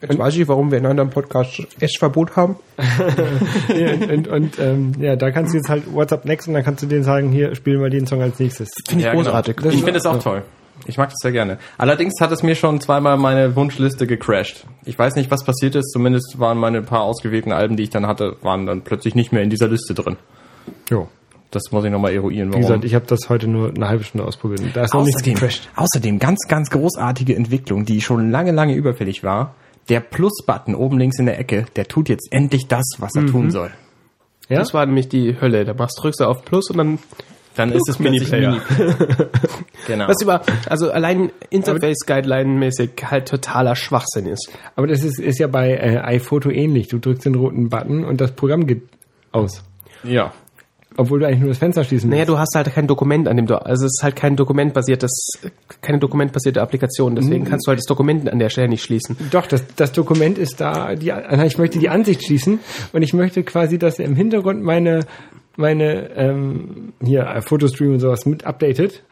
Jetzt weiß ich, warum wir in einem Podcast Essverbot haben. [LAUGHS] Ja, und und, und ähm, ja, da kannst du jetzt halt WhatsApp Next und dann kannst du denen sagen, hier, spiel mal den Song als nächstes. Finde ich ja, großartig. Genau. Ich finde es auch toll. Ich mag das sehr gerne. Allerdings hat es mir schon zweimal meine Wunschliste gecrashed. Ich weiß nicht, was passiert ist. Zumindest waren meine paar ausgewählten Alben, die ich dann hatte, waren dann plötzlich nicht mehr in dieser Liste drin. Jo. Das muss ich nochmal eruieren. Wie Warum. gesagt, ich habe das heute nur eine halbe Stunde ausprobiert. Da ist noch nichts außerdem, gecrashed. außerdem ganz, ganz großartige Entwicklung, die schon lange, lange überfällig war. Der Plus-Button oben links in der Ecke, der tut jetzt endlich das, was er tun soll. Ja? Das war nämlich die Hölle. Da machst drückst du auf Plus und dann Dann ist es plötzlich Mini-Player. Mini. [LAUGHS] genau. was über also allein Interface Guideline mäßig halt totaler Schwachsinn ist. Aber das ist, ist ja bei äh, iPhoto ähnlich. Du drückst den roten Button und das Programm geht aus. Ja. Obwohl du eigentlich nur das Fenster schließen Naja, musst. du hast halt kein Dokument an dem du also es ist halt kein dokumentbasiertes keine dokumentbasierte Applikation, deswegen kannst du halt das Dokument an der Stelle nicht schließen. Doch, das, das Dokument ist da. Die, äh, ich möchte die Ansicht schließen und ich möchte quasi, dass im Hintergrund meine, meine ähm, hier äh, Fotostream und sowas mit updatet.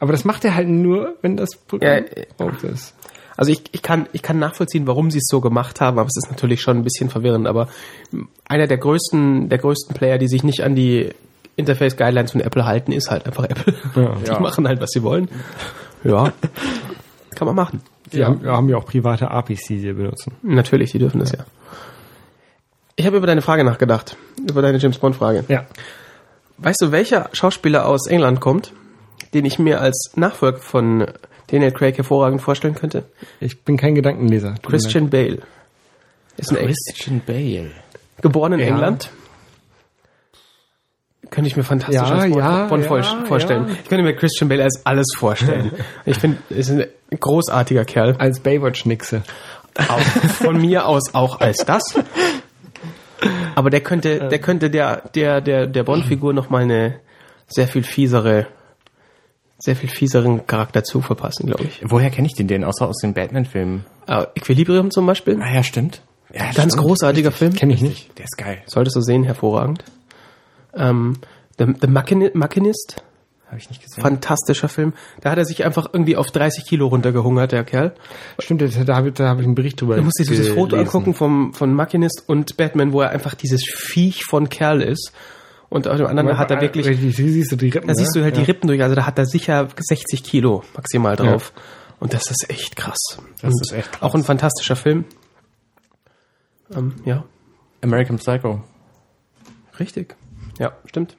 Aber das macht er halt nur, wenn das Programm Ja, äh, auf ist. Also ich, ich, kann, ich kann nachvollziehen, warum sie es so gemacht haben, aber es ist natürlich schon ein bisschen verwirrend. Aber einer der größten, der größten Player, die sich nicht an die Interface Guidelines von Apple halten, ist halt einfach Apple. Ja. [LAUGHS] Die Ja. machen halt, was sie wollen. Ja. Kann man machen. Die haben, haben ja auch private APIs, die sie benutzen. Natürlich, die dürfen das ja. Ich habe über deine Frage nachgedacht. Über deine James Bond Frage. Ja. Weißt du, welcher Schauspieler aus England kommt, den ich mir als Nachfolger von Daniel Craig hervorragend vorstellen könnte? Ich bin kein Gedankenleser. Christian Bale. Ist ein Ex Christian Bale. geboren in Ja. England. Könnte ich mir fantastisch Ja, als Bond, ja, Bond ja, vorstellen. ja. Ich könnte mir Christian Bale als alles vorstellen. [LAUGHS] ich finde, er ist ein großartiger Kerl. Als Baywatch-Nixe. Auch von mir aus auch als das. [LAUGHS] Aber der könnte, der könnte der, der, der, der Bond-Figur noch mal eine sehr viel fiesere, sehr viel fieseren Charakter zu verpassen, glaube ich. Woher kenne ich den denn? Außer aus den Batman-Filmen. Äh, Equilibrium zum Beispiel. Ah ja, stimmt. Ja, Ganz stimmt. großartiger Film. Kenne ich nicht. Der ist geil. Solltest du sehen, hervorragend. Ähm, The, The Machini- Machinist, Habe ich nicht gesehen. fantastischer Film. Da hat er sich einfach irgendwie auf 30 Kilo runtergehungert, der Kerl. Stimmt, da, da habe ich, da hab ich einen Bericht drüber Du musst dir dieses Foto angucken vom, von Machinist und Batman, wo er einfach dieses Viech von Kerl ist. Und auf dem anderen hat er wirklich, Richtig, hier siehst du die Rippen. da siehst du halt ja. die Rippen durch, also da hat er sicher 60 Kilo maximal drauf. Und das ist echt krass. Das und ist echt krass. Auch ein fantastischer Film. Ähm, ja, American Psycho. richtig. Ja, stimmt.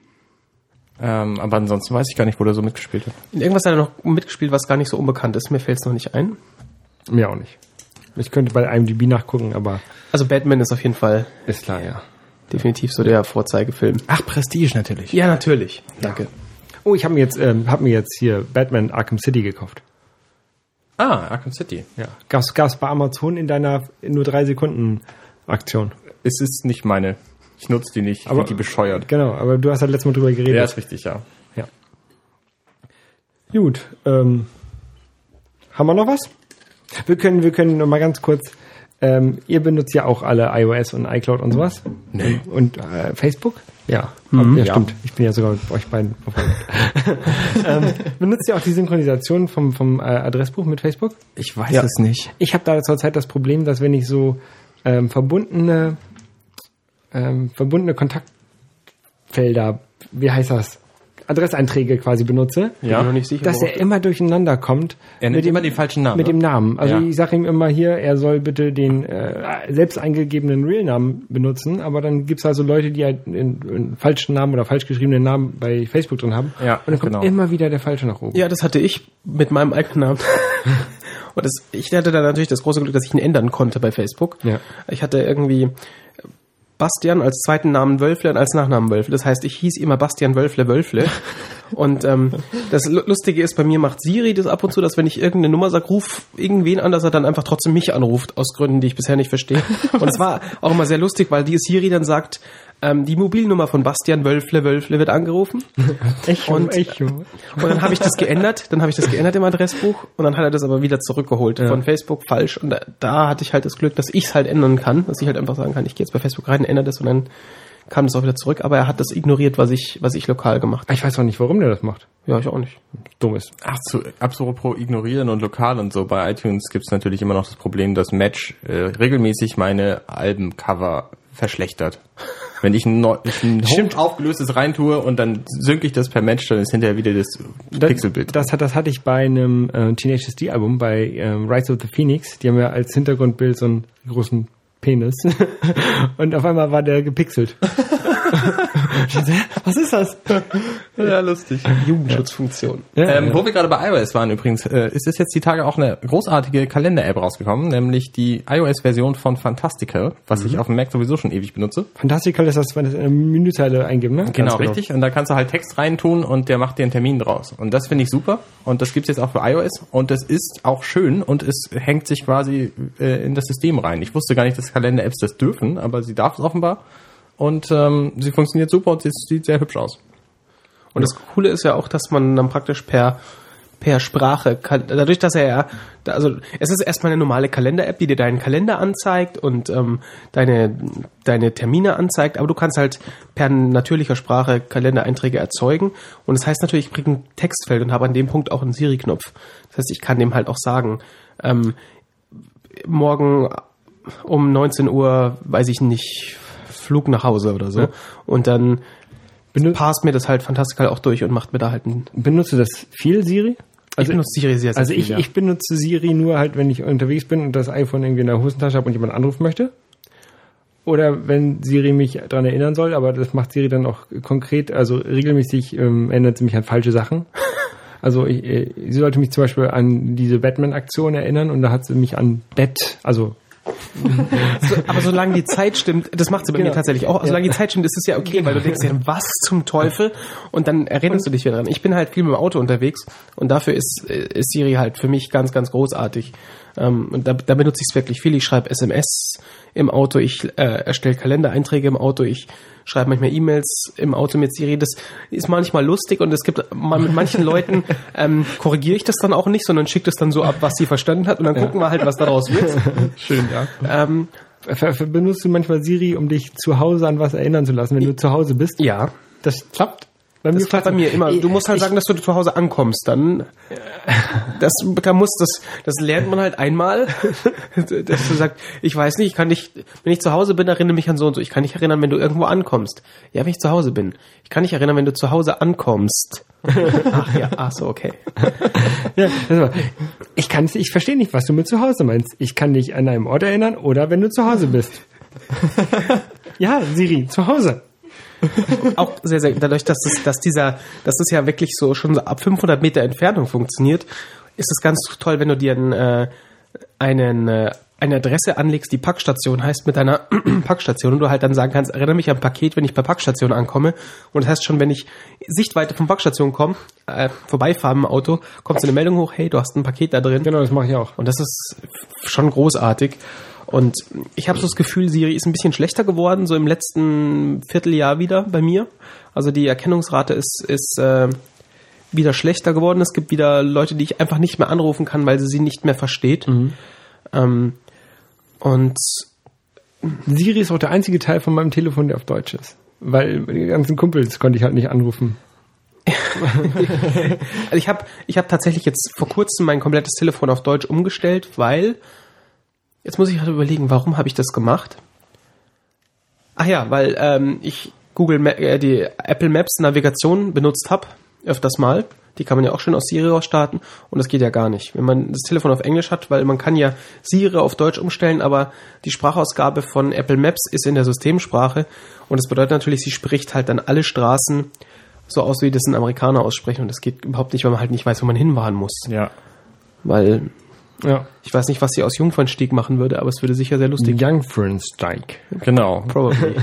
Ähm, aber ansonsten weiß ich gar nicht, wo der so mitgespielt hat. In irgendwas hat er noch mitgespielt, was gar nicht so unbekannt ist. Mir fällt es noch nicht ein. Mir auch nicht. Ich könnte bei IMDb nachgucken, aber Also Batman ist auf jeden Fall ist klar, ja. definitiv so der Vorzeigefilm. Ach, Prestige natürlich. Ja, natürlich. Danke. Oh, ich habe mir jetzt, ähm, hab mir jetzt hier Batman Arkham City gekauft. Ah, Arkham City. Ja. Gab's, gab's bei Amazon in deiner in nur drei Sekunden Aktion. Es ist nicht meine. Ich nutze die nicht. Ich Aber- die bescheuert. Genau, aber du hast ja letztes Mal drüber geredet. Ja, ist richtig, ja. Ja. Gut, ähm, haben wir noch was? Wir können, wir können noch mal ganz kurz, ähm, ihr benutzt ja auch alle iOS und iCloud und sowas. Nee. Und äh, Facebook? Ja. ja, ja. stimmt. Ich bin ja sogar mit euch beiden befreundet. [LAUGHS] ähm, benutzt ihr auch die Synchronisation vom, vom äh, Adressbuch mit Facebook? Ich weiß Ja. es nicht. Ich habe da zurzeit das Problem, dass wenn ich so ähm, verbundene ähm, verbundene Kontaktfelder, wie heißt das? Adresseinträge quasi benutze, Ich bin noch nicht sicher. dass er immer durcheinander kommt. Er nimmt immer die falschen Namen. Mit dem Namen. Also Ja. ich sage ihm immer hier, er soll bitte den äh, selbst eingegebenen Real-Namen benutzen, aber dann gibt's also Leute, die halt einen, einen falschen Namen oder falsch geschriebenen Namen bei Facebook drin haben. Ja, und dann kommt genau. immer wieder der falsche nach oben. Ja, das hatte ich mit meinem eigenen Namen. [LAUGHS] Und das, ich hatte da natürlich das große Glück, dass ich ihn ändern konnte bei Facebook. Ja. Ich hatte irgendwie Bastian als zweiten Namen Wölfle und als Nachnamen Wölfle. Das heißt, ich hieß immer Bastian Wölfle Wölfle. [LAUGHS] Und ähm, das Lu- Lustige ist, bei mir macht Siri das ab und zu, dass wenn ich irgendeine Nummer sage, ruf irgendwen an, dass er dann einfach trotzdem mich anruft, aus Gründen, die ich bisher nicht verstehe. Und es war auch immer sehr lustig, weil die Siri dann sagt, ähm, die Mobilnummer von Bastian Wölfle Wölfle wird angerufen. [LAUGHS] Echo, Und- Echo. Und dann habe ich das geändert, dann habe ich das geändert im Adressbuch und dann hat er das aber wieder zurückgeholt von Facebook falsch. Und da, da hatte ich halt das Glück, dass ich es halt ändern kann, dass ich halt einfach sagen kann, ich gehe jetzt bei Facebook rein, ändere das und dann kam das auch wieder zurück. Aber er hat das ignoriert, was ich, was ich lokal gemacht habe. Ich weiß auch nicht, warum der das macht. Ja, ich auch nicht. Dumm ist. Ach, zu, apropos ignorieren und lokal und so. Bei iTunes gibt's natürlich immer noch das Problem, dass Match äh, regelmäßig meine Albencover verschlechtert. Wenn ich ein, neu, ein hoch aufgelöstes reintue und dann synke ich das per Match, dann ist hinterher wieder das Das, Pixelbild. das, hat, das hatte ich bei einem äh, Teenage D Album, bei ähm, Rise of the Phoenix. Die haben ja als Hintergrundbild so einen großen Penis. [LAUGHS] Und auf einmal war der gepixelt. [LAUGHS] Was ist das? ja, lustig. Jugendschutzfunktion. Ja, ähm, ja. Wo wir gerade bei iOS waren übrigens, äh, ist es jetzt die Tage auch eine großartige Kalender-App rausgekommen, nämlich die iOS-Version von Fantastical, was ich auf dem Mac sowieso schon ewig benutze. Fantastical ist das, wenn es eine Menüzeile eingeben, ne? Genau, Ganz richtig. Und da kannst du halt Text reintun und der macht dir einen Termin draus. Und das finde ich super. Und das gibt's jetzt auch für iOS. Und das ist auch schön und es hängt sich quasi äh, in das System rein. Ich wusste gar nicht, dass Kalender-Apps das dürfen, aber sie darf es offenbar. Und ähm, sie funktioniert super und sie sieht sehr hübsch aus. Und das Coole ist ja auch, dass man dann praktisch per per Sprache kann, dadurch, dass er ja, also es ist erstmal eine normale Kalender-App, die dir deinen Kalender anzeigt und ähm, deine deine Termine anzeigt, aber du kannst halt per natürlicher Sprache Kalendereinträge erzeugen und das heißt natürlich, ich kriege ein Textfeld und habe an dem Punkt auch einen Siri-Knopf. Das heißt, ich kann dem halt auch sagen, ähm, morgen um 19 Uhr, weiß ich nicht, Flug nach Hause oder so. Ja. Und dann Benut- passt mir das halt fantastisch auch durch und macht mir da halt ein. Benutzt du das viel, Siri? Also ich benutze Siri sehr, sehr Also viel, ich, ja. ich benutze Siri nur halt, wenn ich unterwegs bin und das iPhone irgendwie in der Hosentasche habe und jemand anrufen möchte. Oder wenn Siri mich daran erinnern soll, aber das macht Siri dann auch konkret, also regelmäßig ähm, erinnert sie mich an falsche Sachen. [LAUGHS] Also ich, äh, sie sollte mich zum Beispiel an diese Batman-Aktion erinnern und da hat sie mich an Bett, also So, aber solange die Zeit stimmt, das macht sie bei Genau. mir tatsächlich auch. Also Ja. solange die Zeit stimmt, ist es ja okay, weil du denkst dir, was zum Teufel? Und dann erinnerst du dich wieder dran. Ich bin halt viel mit dem Auto unterwegs und dafür ist, äh, ist Siri halt für mich ganz, ganz großartig. Ähm, und da, da benutze ich es wirklich viel. Ich schreibe SMS im Auto, ich äh, erstelle Kalendereinträge im Auto, ich schreibe manchmal E-Mails im Auto mit Siri. Das ist manchmal lustig und es gibt mal mit manchen Leuten [LAUGHS] ähm, korrigiere ich das dann auch nicht, sondern schicke das dann so ab, was sie verstanden hat und dann gucken wir halt, was daraus wird. [LAUGHS] schön, ja. Ähm, Benutzt du manchmal Siri, um dich zu Hause an was erinnern zu lassen, wenn du zu Hause bist? ja, Das klappt. Bei Das klappt bei mir immer. Du musst halt ich- sagen, dass du zu Hause ankommst. Dann, das, da muss das, das lernt man halt einmal, [LAUGHS] dass du sagst, ich weiß nicht, ich kann dich, wenn ich zu Hause bin, erinnere mich an so und so. Ich kann dich erinnern, wenn du irgendwo ankommst. Ja, wenn ich zu Hause bin. Ich kann dich erinnern, wenn du zu Hause ankommst. [LAUGHS] Ach ja, ach so, okay. [LAUGHS] Ja, war, ich kann ich verstehe nicht, was du mit zu Hause meinst. Ich kann dich an einem Ort erinnern oder wenn du zu Hause bist. ja, Siri, zu Hause. [LAUGHS] Auch sehr, sehr, dadurch, dass es, dass dieser, dass es ja wirklich so schon so ab 500 Meter Entfernung funktioniert, ist es ganz toll, wenn du dir einen, äh, einen, äh, eine Adresse anlegst, die Packstation heißt mit deiner [CLEARS THROAT] Packstation und du halt dann sagen kannst, erinnere mich an ein Paket, wenn ich bei Packstation ankomme. Und das heißt schon, wenn ich Sichtweite von Packstation komme, äh, vorbeifahre im Auto, kommt so eine Meldung hoch, hey, du hast ein Paket da drin. Genau, das mache ich auch. Und das ist schon großartig. Und ich habe so das Gefühl, Siri ist ein bisschen schlechter geworden, so im letzten Vierteljahr wieder bei mir. Also die Erkennungsrate ist, ist äh, wieder schlechter geworden. Es gibt wieder Leute, die ich einfach nicht mehr anrufen kann, weil sie sie nicht mehr versteht. Ähm, und Siri ist auch der einzige Teil von meinem Telefon, der auf Deutsch ist. Weil die ganzen Kumpels konnte ich halt nicht anrufen. [LAUGHS] Also ich habe ich hab tatsächlich jetzt vor kurzem mein komplettes Telefon auf Deutsch umgestellt, weil jetzt muss ich halt überlegen, warum habe ich das gemacht? Ach ja, weil ähm, ich Google Ma äh, die Apple Maps Navigation benutzt habe öfters mal. Die kann man ja auch schön aus Siri raus starten und das geht ja gar nicht. Wenn man das Telefon auf Englisch hat, weil man kann ja Siri auf Deutsch umstellen, aber die Sprachausgabe von Apple Maps ist in der Systemsprache und das bedeutet natürlich, sie spricht halt dann alle Straßen so aus, wie das ein Amerikaner aussprechen und das geht überhaupt nicht, weil man halt nicht weiß, wo man hinfahren muss. Ja. Weil Ja. Ich weiß nicht, was sie aus Jungfernstieg machen würde, aber es würde sicher sehr lustig. Steig. Genau. [LAUGHS] Probably.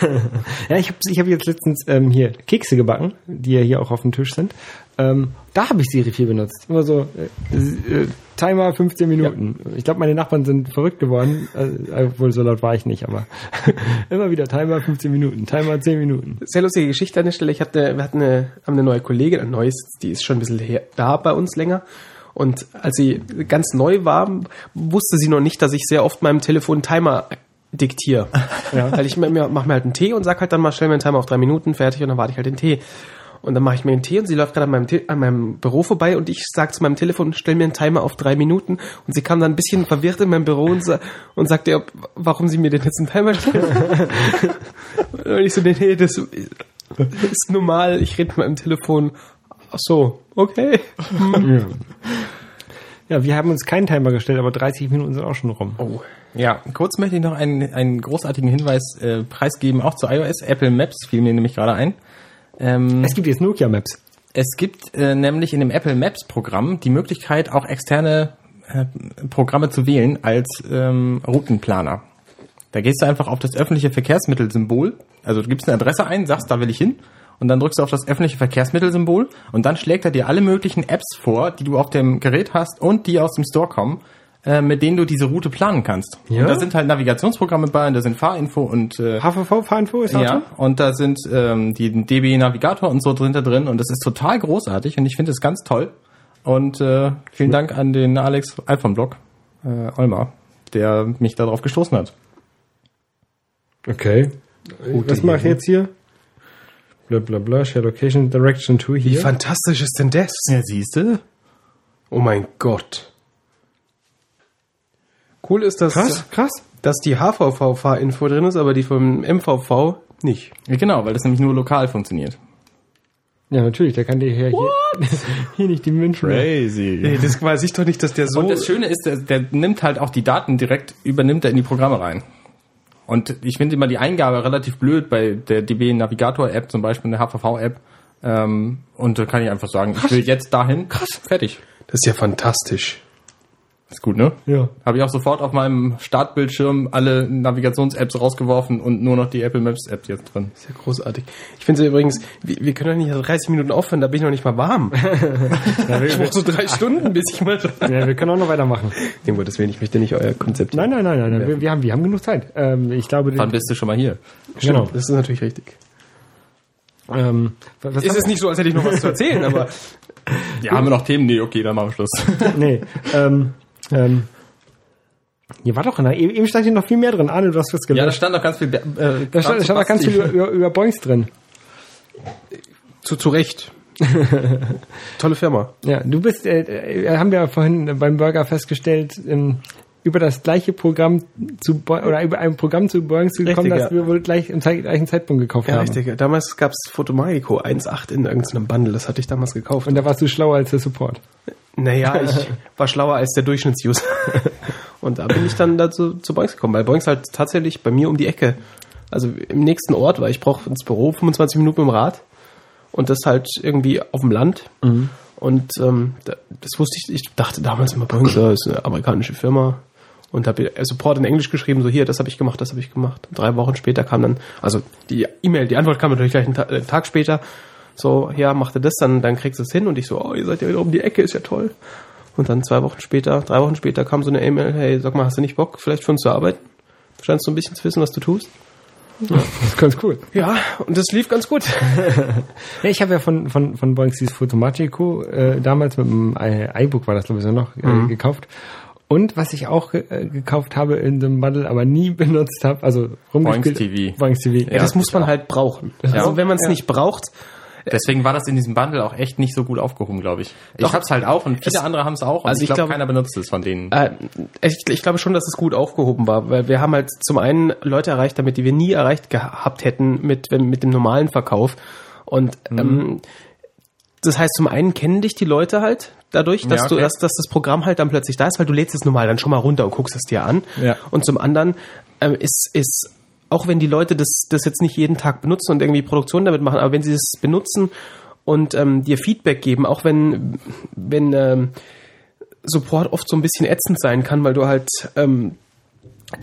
[LAUGHS] Ja, ich habe ich hab jetzt letztens ähm, hier Kekse gebacken, die ja hier auch auf dem Tisch sind. Ähm, da habe ich Siri viel benutzt. Immer so äh, äh, Timer 15 Minuten. Ich glaube, meine Nachbarn sind verrückt geworden, äh, obwohl so laut war ich nicht, aber [LAUGHS] immer wieder Timer 15 Minuten, Timer 10 Minuten. sehr lustige Geschichte an der Stelle. Ich hatte, wir hatten eine, haben eine neue Kollegin, ein neues, die ist schon ein bisschen her, da bei uns länger. Und als sie ganz neu war, wusste sie noch nicht, dass ich sehr oft meinem Telefon einen Timer diktiere. [LAUGHS] Ja. Weil ich mir, mir mach mir halt einen Tee und sag halt dann mal, stell mir einen Timer auf drei Minuten, fertig, und dann warte ich halt den Tee. Und dann mache ich mir einen Tee und sie läuft gerade an meinem, Te- an meinem Büro vorbei und ich sag zu meinem Telefon, stell mir einen Timer auf drei Minuten. Und sie kam dann ein bisschen verwirrt in mein Büro und, sa und sagte, ob- warum sie mir denn jetzt einen Timer stellen. [LAUGHS] und ich so, nee, nee, das ist normal, ich rede mit meinem Telefon. Ach so, okay. Ja, wir haben uns keinen Timer gestellt, aber 30 Minuten sind auch schon rum. Oh. Ja, kurz möchte ich noch einen, einen großartigen Hinweis äh, preisgeben, auch zu iOS. Apple Maps fiel mir nämlich gerade ein. Ähm, Es gibt jetzt Nokia Maps. Es gibt äh, nämlich in dem Apple Maps Programm die Möglichkeit, auch externe äh, Programme zu wählen als ähm, Routenplaner. Da gehst du einfach auf das öffentliche Verkehrsmittelsymbol, also du gibst eine Adresse ein, sagst, da will ich hin, und dann drückst du auf das öffentliche Verkehrsmittelsymbol und dann schlägt er dir alle möglichen Apps vor, die du auf dem Gerät hast und die aus dem Store kommen, äh, mit denen du diese Route planen kannst. Ja? Und da sind halt Navigationsprogramme bei, und da sind Fahrinfo und äh, HVV-Fahrinfo ist auch ja, drin? und da sind ähm, die DB Navigator und so drin, da drin und das ist total großartig und ich finde es ganz toll. Und äh, vielen Dank an den Alex Alphon Blog, äh, Olmer, der mich darauf gestoßen hat. Okay. Was mache ich jetzt hier? Bla bla bla, Share Location, Direction to Wie hier. fantastisch ist denn das? Ja, siehst du? Oh mein Gott. Cool ist, dass, Krass, krass. dass die HVV-Fahrinfo drin ist, aber die vom MVV nicht. Ja, genau, weil das nämlich nur lokal funktioniert. Ja, natürlich, der kann dir hier, hier, [LAUGHS] hier nicht die München. Crazy. Nee, das weiß ich doch nicht, dass der so... Und das Schöne ist, der, der nimmt halt auch die Daten direkt, übernimmt er in die Programme rein. Und ich finde immer die Eingabe relativ blöd bei der DB Navigator App, zum Beispiel in der HVV App. Ähm, und da kann ich einfach sagen, ich will jetzt dahin. Krass. Fertig. das ist ja fantastisch. Ist gut, ne? Ja. Habe ich auch sofort auf meinem Startbildschirm alle Navigations-Apps rausgeworfen und nur noch die Apple Maps App jetzt drin. Ist ja großartig. Ich finde es übrigens, wir, wir können doch nicht 30 Minuten aufhören, da bin ich noch nicht mal warm. [LAUGHS] ich brauche so drei Stunden, bis ich mal... ja, wir können auch noch weitermachen. Nee, das will ich möchte nicht euer Konzept. Nein, nein, nein, nein, nein. Wir, wir, haben, wir haben genug Zeit. Ähm, ich glaube, Wann bist du schon mal hier? genau. Das ist natürlich richtig. Ähm, was Ist es nicht so, als hätte ich noch was zu erzählen, aber [LAUGHS] Ja, haben wir noch Themen? Nee, okay, dann machen wir Schluss. [LAUGHS] nee. Ähm, ähm, hier war doch, na, eben eben stand hier noch viel mehr drin. Arne, du hast was ja, da stand noch ganz viel. Äh, da stand, stand auch ganz viel über, über, Boings drin. zu, zu Recht. [LAUGHS] Tolle Firma. Ja, du bist, äh, äh, haben wir ja vorhin beim Burger festgestellt, ähm, über das gleiche Programm zu Bo oder über ein Programm zu Boeing zu kommen, Richtig, das ja. wir wohl gleich im gleichen Zeitpunkt gekauft Ja, haben. richtig. Damals gab's Fotomagico 1.8 in irgendeinem Bundle. Das hatte ich damals gekauft. Und da warst du schlauer als der Support. Naja, ich [LAUGHS] war schlauer als der Durchschnittsuser. [LAUGHS] Und da bin ich dann dazu zu Boinks gekommen, weil Boinks halt tatsächlich bei mir um die Ecke, also im nächsten Ort, weil ich brauche ins Büro 25 Minuten mit dem Rad und das halt irgendwie auf dem Land. Und ähm, da- das wusste ich, ich dachte damals immer, Boinks ist eine amerikanische Firma. Und habe Support in Englisch geschrieben, so hier, das habe ich gemacht, das habe ich gemacht. Drei Wochen später kam dann, also die E-Mail, die Antwort kam natürlich gleich einen Ta Tag später. So, ja, mach dir das, dann, dann kriegst du es hin. Und ich so, oh, ihr seid ja wieder um die Ecke, ist ja toll. Und dann zwei Wochen später, drei Wochen später kam so eine E-Mail, hey, sag mal, hast du nicht Bock, vielleicht für uns zu arbeiten? Du scheinst so ein bisschen zu wissen, was du tust. Das ist ganz cool. Ja, und das lief ganz gut. [LAUGHS] Ja, ich habe ja von, von, von Boeing dieses Fotomagico äh, damals mit dem i- iBook war das glaube ich so noch äh, gekauft. Und was ich auch ge äh, gekauft habe in dem Bundle, aber nie [LAUGHS] benutzt habe, also rumgespielt. TV. Boings TV. Ja, das muss man halt brauchen. Also auch- wenn man es ja. nicht braucht, Deswegen war das in diesem Bundle auch echt nicht so gut aufgehoben, glaube ich. Ich Doch. hab's halt auch und viele Es- andere haben es auch. Und Also ich ich glaube, glaube- keiner benutzt es von denen. Äh, ich, ich glaube schon, dass es gut aufgehoben war, weil wir haben halt zum einen Leute erreicht, damit die wir nie erreicht gehabt hätten mit, mit dem normalen Verkauf. Und ähm, das heißt, zum einen kennen dich die Leute halt dadurch, dass Ja, du, okay. dass, dass das Programm halt dann plötzlich da ist, weil du lädst es normal dann schon mal runter und guckst es dir an. Ja. Und zum anderen ähm, ist, ist auch wenn die Leute das, das jetzt nicht jeden Tag benutzen und irgendwie Produktion damit machen, aber wenn sie es benutzen und ähm, dir Feedback geben, auch wenn, wenn ähm, Support oft so ein bisschen ätzend sein kann, weil du halt ähm,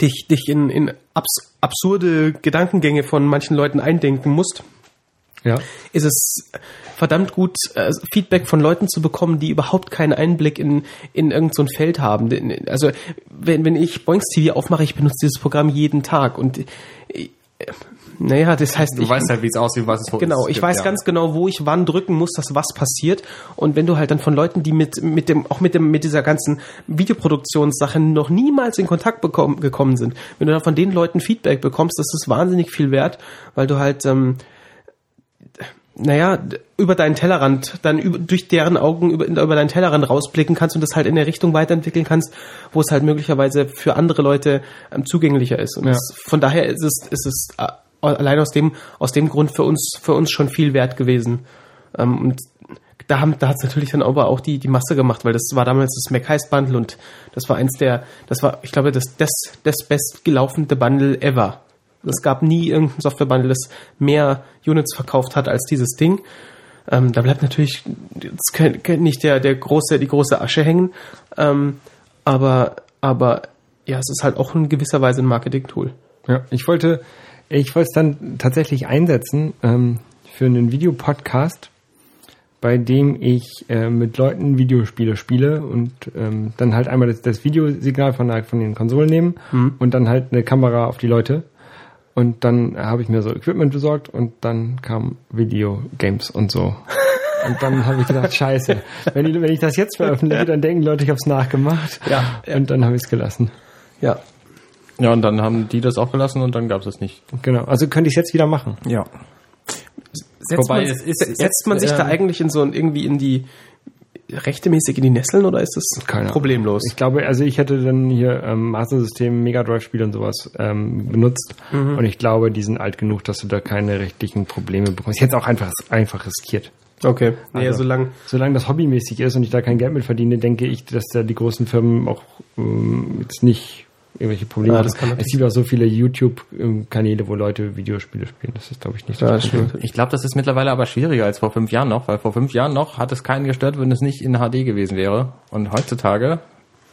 dich, dich in, in abs absurde Gedankengänge von manchen Leuten eindenken musst, Ja. ist es verdammt gut, äh, Feedback von Leuten zu bekommen, die überhaupt keinen Einblick in, in irgendein so ein Feld haben. Also wenn, wenn ich Boinks TV aufmache, ich benutze dieses Programm jeden Tag und äh, naja, das heißt, Du ich, weißt halt, wie es aussieht, was es wo Genau, ich gibt, weiß ja. ganz genau, wo ich wann drücken muss, dass was passiert. Und wenn du halt dann von Leuten, die mit, mit dem, auch mit dem, mit dieser ganzen Videoproduktionssache noch niemals in Kontakt bekommen, gekommen sind, wenn du dann von den Leuten Feedback bekommst, das ist wahnsinnig viel wert, weil du halt, ähm, naja, über deinen Tellerrand, dann über, durch deren Augen über, über deinen Tellerrand rausblicken kannst und das halt in der Richtung weiterentwickeln kannst, wo es halt möglicherweise für andere Leute ähm, zugänglicher ist. Und Ja. das, von daher ist es, ist es äh, allein aus dem, aus dem Grund für uns, für uns schon viel wert gewesen. Ähm, und da, haben, da hat es natürlich dann aber auch die, die Masse gemacht, weil das war damals das Mac Heist Bundle und das war eins der, das war, ich glaube, das, das, das bestgelaufene Bundle ever. Es gab nie irgendein Software-Bundle, das mehr Units verkauft hat als dieses Ding. Ähm, da bleibt natürlich jetzt nicht der, der große, die große Asche hängen. Ähm, aber, aber ja, es ist halt auch in gewisser Weise ein Marketing-Tool. Ja, ich wollte, ich wollte es dann tatsächlich einsetzen ähm, für einen Videopodcast, bei dem ich äh, mit Leuten Videospiele spiele und ähm, dann halt einmal das, das Videosignal von, von den Konsolen nehmen und dann halt eine Kamera auf die Leute. Und dann habe ich mir so Equipment besorgt und dann kamen Videogames und so. Und dann habe ich gedacht, scheiße, wenn ich, wenn ich das jetzt veröffentliche, dann denken Leute, ich habe es nachgemacht. Ja, ja. Und dann habe ich es gelassen. Ja. Ja, und dann haben die das auch gelassen und dann gab es das nicht. Genau. Also könnte ich es jetzt wieder machen. Ja. Setzt Wobei man, es ist setzt man sich da ähm, eigentlich in so ein, irgendwie in die rechtemäßig in die Nesseln oder ist das Keine Ahnung. problemlos? Ich glaube, also ich hätte dann hier ähm, Master System, Mega Drive Spiele und sowas ähm, benutzt und ich glaube, die sind alt genug, dass du da keine rechtlichen Probleme bekommst. Ich hätte es auch einfach einfach riskiert. Okay. Also- solange Solange das hobbymäßig ist und ich da kein Geld mit verdiene, denke ich, dass da die großen Firmen auch ähm, jetzt nicht irgendwelche Probleme Ja, haben. das kann natürlich Es gibt auch so viele YouTube-Kanäle, wo Leute Videospiele spielen. Das ist, glaube ich, nicht so Ja, stimmt. Ich glaube, das ist mittlerweile aber schwieriger als vor fünf Jahren noch, weil vor fünf Jahren noch hat es keinen gestört, wenn es nicht in HD gewesen wäre. Und heutzutage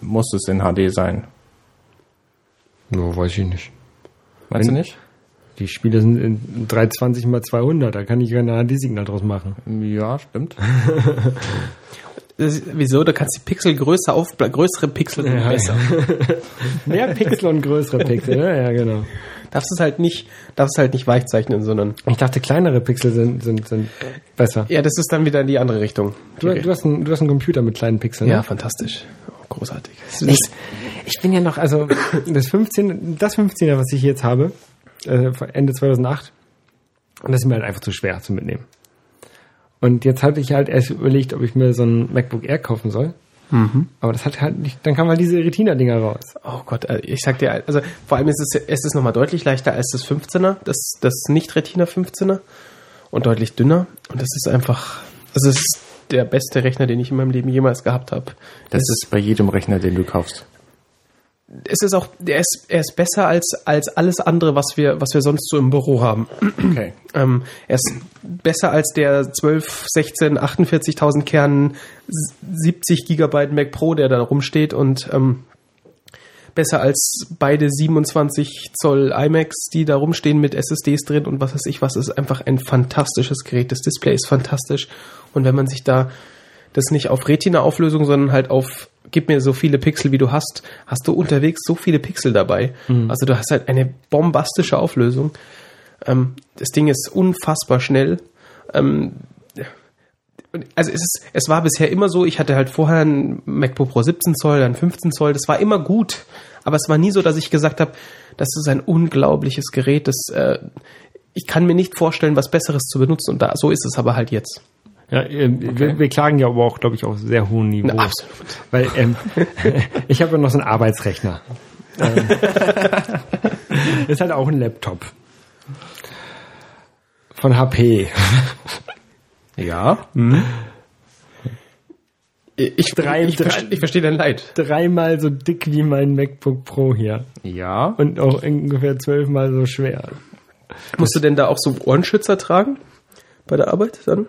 muss es in HD sein. No, weiß ich nicht. Meinst Wenn- du nicht? Die Spiele sind in 320 mal 200, da kann ich kein HD-Signal draus machen. Ja, stimmt. [LAUGHS] Das, wieso? Da kannst du die Pixel größer auf, größere Pixel sind Ja, besser. [LAUGHS] Mehr Pixel und größere Pixel, ja, ja, genau. Darfst es halt nicht, darfst es halt nicht weichzeichnen, sondern Ich dachte, kleinere Pixel sind, sind, sind besser. ja, das ist dann wieder in die andere Richtung. Du, du, hast einen, du hast einen Computer mit kleinen Pixeln. ja, ne? fantastisch. Oh, großartig. Ich, ich bin ja noch, also das 15, das 15er, was ich jetzt habe, äh, Ende 2008, und das ist mir halt einfach zu schwer zu mitnehmen. Und jetzt hatte ich halt erst überlegt, ob ich mir so ein MacBook Air kaufen soll. Aber das hat halt nicht, dann kamen halt diese Retina-Dinger raus. Oh Gott, äh, ich sag dir, also vor allem ist es, es ist nochmal deutlich leichter als das 15er, das, das nicht Retina 15er und deutlich dünner. Und das ist einfach, also es ist der beste Rechner, den ich in meinem Leben jemals gehabt habe. Das ist bei jedem Rechner, den du kaufst. Es ist auch, er ist, er ist besser als, als alles andere, was wir, was wir sonst so im Büro haben. Okay. [CLEARS THROAT] Ähm, er ist besser als der 12, 16, 48.000 Kern 70 Gigabyte Mac Pro, der da rumsteht und ähm, besser als beide 27 Zoll iMacs, die da rumstehen mit SSDs drin und was weiß ich was. Es ist einfach ein fantastisches Gerät. Das Display ist fantastisch und wenn man sich da das nicht auf Retina-Auflösung, sondern halt auf gib mir so viele Pixel, wie du hast, hast du unterwegs so viele Pixel dabei. Also du hast halt eine bombastische Auflösung. Ähm, das Ding ist unfassbar schnell. Ähm, also es, ist, es war bisher immer so, ich hatte halt vorher ein MacBook Pro 17 Zoll, dann 15 Zoll, das war immer gut. Aber es war nie so, dass ich gesagt habe, das ist ein unglaubliches Gerät, das äh, ich kann mir nicht vorstellen, was Besseres zu benutzen. Und da, so ist es aber halt jetzt. Ja, äh, wir, wir klagen ja aber auch, glaube ich, auf sehr hohen Niveau. Na, absolut. Weil ähm, [LAUGHS] ich habe ja noch so einen Arbeitsrechner. Ähm, [LAUGHS] ist halt auch ein Laptop. Von HP. Ja. Ich, Drei- ich, drei- ich, ich verstehe dein Leid. Dreimal so dick wie mein MacBook Pro hier. Ja. Und auch ungefähr zwölfmal so schwer. Musst du denn da auch so Ohrenschützer tragen bei der Arbeit dann?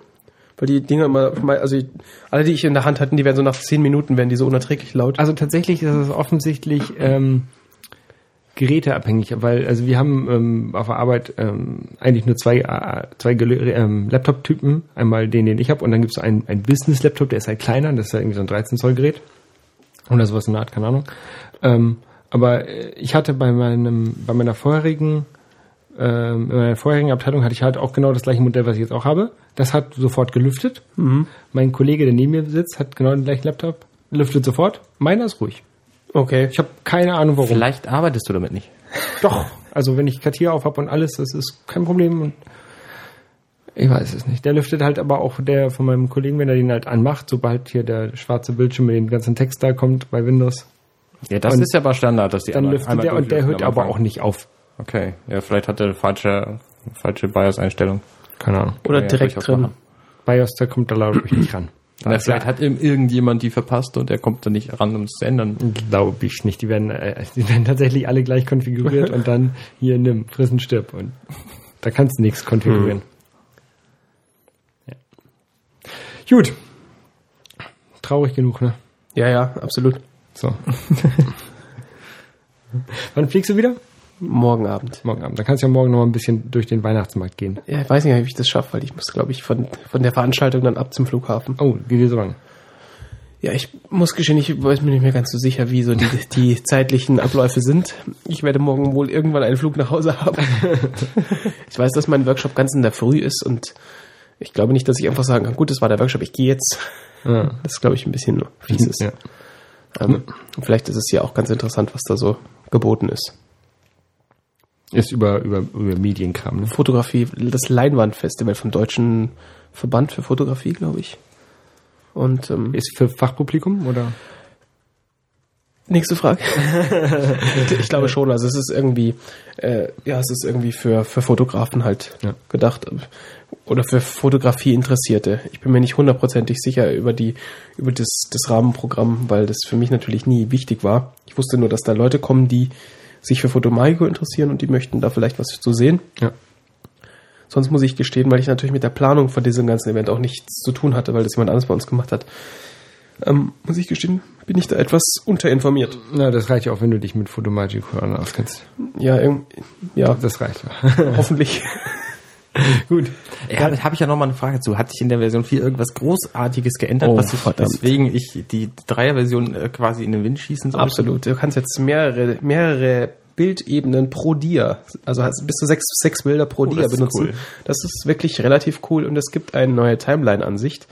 Weil die Dinger immer, also ich, alle, die ich in der Hand hatten, die werden so nach zehn Minuten, werden die so unerträglich laut. Also tatsächlich ist es offensichtlich ähm, geräteabhängig, weil also wir haben ähm, auf der Arbeit ähm, eigentlich nur zwei, äh, zwei ähm, Laptop-Typen. Einmal den, den ich habe und dann gibt es einen, einen Business-Laptop, der ist halt kleiner, das ist halt irgendwie so ein 13-Zoll-Gerät. Oder sowas in der Art, keine Ahnung. Ähm, aber äh, ich hatte bei meinem, bei meiner vorherigen ähm, in meiner vorherigen Abteilung hatte ich halt auch genau das gleiche Modell, was ich jetzt auch habe. Das hat sofort gelüftet. Mein Kollege, der neben mir sitzt, hat genau den gleichen Laptop, lüftet sofort. Meiner ist ruhig. Okay. Ich habe keine Ahnung warum. Vielleicht arbeitest du damit nicht. Doch. Also wenn ich Kartier auf habe und alles, das ist kein Problem. Und ich weiß es nicht. Der lüftet halt aber auch der von meinem Kollegen, wenn er den halt anmacht, sobald hier der schwarze Bildschirm mit dem ganzen Text da kommt bei Windows, Ja, das Und ist ja aber Standard, dass die dann einmal- lüftet einmal der und der hört aber auch nicht auf. Okay, ja, vielleicht hat er falsche, falsche BIOS-Einstellung. Keine Ahnung. Oder ja direkt drin. machen. BIOS, da kommt da glaube ich nicht ran. [CLEARS THROAT] Na, vielleicht hat ihm irgendjemand die verpasst und er kommt da nicht ran, um es zu ändern. Glaube ich nicht. Die werden, äh, die werden tatsächlich alle gleich konfiguriert und dann hier nimm, frissen, stirb. Und da kannst du nichts konfigurieren. Ja. Gut. Traurig genug, ne? Ja, ja, absolut. So. [LAUGHS] Wann fliegst du wieder? Morgen Abend. Morgen Abend. Dann kannst du ja morgen noch mal ein bisschen durch den Weihnachtsmarkt gehen. Ja, ich weiß nicht, ob ich das schaffe, weil ich muss, glaube ich, von, von der Veranstaltung dann ab zum Flughafen. Oh, wie viel so lang? Ja, ich muss gestehen, ich weiß mir nicht mehr ganz so sicher, wie so die, die zeitlichen Abläufe sind. Ich werde morgen wohl irgendwann einen Flug nach Hause haben. [LAUGHS] ich weiß, dass mein Workshop ganz in der Früh ist und ich glaube nicht, dass ich einfach sagen kann, gut, das war der Workshop, ich gehe jetzt. Ja. Das ist, glaube ich, ein bisschen fies ist. Ja. Ähm, vielleicht ist es ja auch ganz interessant, was da so geboten ist. Ist über, über, über Medienkram, ne? Fotografie, das Leinwandfestival vom Deutschen Verband für Fotografie, glaube ich. Und ähm, Ist für Fachpublikum oder? Nächste Frage. [LAUGHS] ich glaube schon. Also es ist irgendwie, äh, ja, es ist irgendwie für, für Fotografen halt Ja. gedacht oder für Fotografie Interessierte. Ich bin mir nicht hundertprozentig sicher über die über das, das Rahmenprogramm, weil das für mich natürlich nie wichtig war. Ich wusste nur, dass da Leute kommen, die sich für Fotomaiko interessieren und die möchten da vielleicht was zu sehen. Ja. Sonst muss ich gestehen, weil ich natürlich mit der Planung von diesem ganzen Event auch nichts zu tun hatte, weil das jemand anderes bei uns gemacht hat. Ähm, muss ich gestehen, bin ich da etwas unterinformiert. Na, das reicht ja auch, wenn du dich mit Photomagic auskennst. Ja, ja, Das reicht ja. hoffentlich. [LAUGHS] [LAUGHS] Gut. Ja, da habe ich ja noch mal eine Frage zu. Hat sich in der Version 4 irgendwas Großartiges geändert, Oh, was ich, verdammt. weswegen ich die Dreier-Version äh, quasi in den Wind schießen soll? Absolut. Du kannst jetzt mehrere, mehrere Bildebenen pro Dia, also bis zu sechs, sechs Bilder pro Dia das ist benutzen. cool. Das ist wirklich relativ cool und es gibt eine neue Timeline-Ansicht,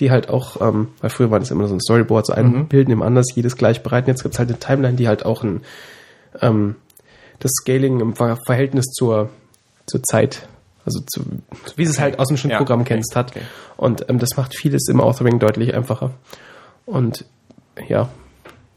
die halt auch, ähm, weil früher waren es immer so ein Storyboard, so ein Bild neben anders, jedes gleich bereiten. Jetzt gibt es halt eine Timeline, die halt auch ein, ähm, das Scaling im Ver Verhältnis zur, zur Zeit, also zu, wie es halt aus dem Schnittprogramm okay, kennst hat. okay. Und ähm, das macht vieles im Authoring deutlich einfacher. Und ja,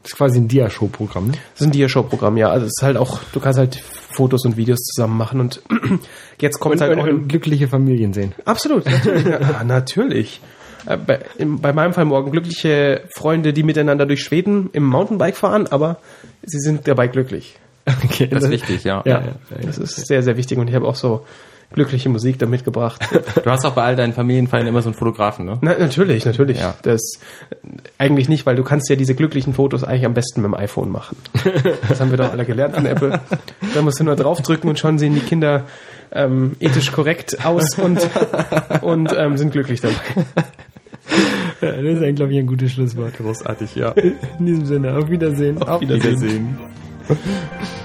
Das ist quasi ein Dia-Show-Programm, ne? das ist ein Dia-Show-Programm, ja. Also es ist halt auch, du kannst halt Fotos und Videos zusammen machen und [CLEARS THROAT] jetzt kommt Und, halt und, auch und glückliche Familien sehen. Absolut, natürlich. [LAUGHS] ja, natürlich. Äh, Bei, bei meinem Fall morgen glückliche Freunde, die miteinander durch Schweden im Mountainbike fahren, aber sie sind dabei glücklich. Okay, Das ist wichtig, ja. Ja, ja. Das ist sehr, sehr wichtig und ich habe auch so glückliche Musik da mitgebracht. [LAUGHS] Du hast auch bei all deinen Familienfeiern immer so einen Fotografen, ne? Na, natürlich, natürlich. Ja. Das eigentlich nicht, weil du kannst ja diese glücklichen Fotos eigentlich am besten mit dem iPhone machen. Das haben wir doch alle gelernt von Apple. Da musst du nur draufdrücken und schon sehen die Kinder ähm, ethisch korrekt aus und, und ähm, sind glücklich dabei. Ja, das ist eigentlich, glaube ich, ein gutes Schlusswort. Großartig, ja. In diesem Sinne, auf Wiedersehen. Auf Wiedersehen. Wiedersehen.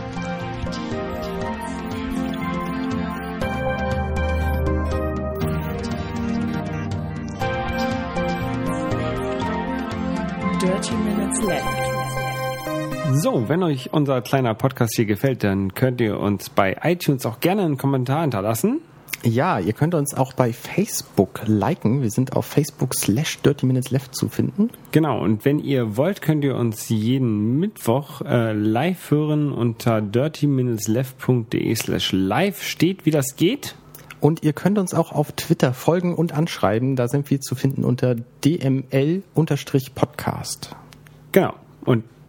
So, wenn euch unser kleiner Podcast hier gefällt, dann könnt ihr uns bei iTunes auch gerne einen Kommentar hinterlassen. Ja, ihr könnt uns auch bei Facebook liken. Wir sind auf Facebook slash Dirty Minutes Left zu finden. Genau, und wenn ihr wollt, könnt ihr uns jeden Mittwoch äh, live hören unter dirty-left.de slash live. Steht, wie das geht. Und ihr könnt uns auch auf Twitter folgen und anschreiben. Da sind wir zu finden unter DML-Podcast. Genau. Und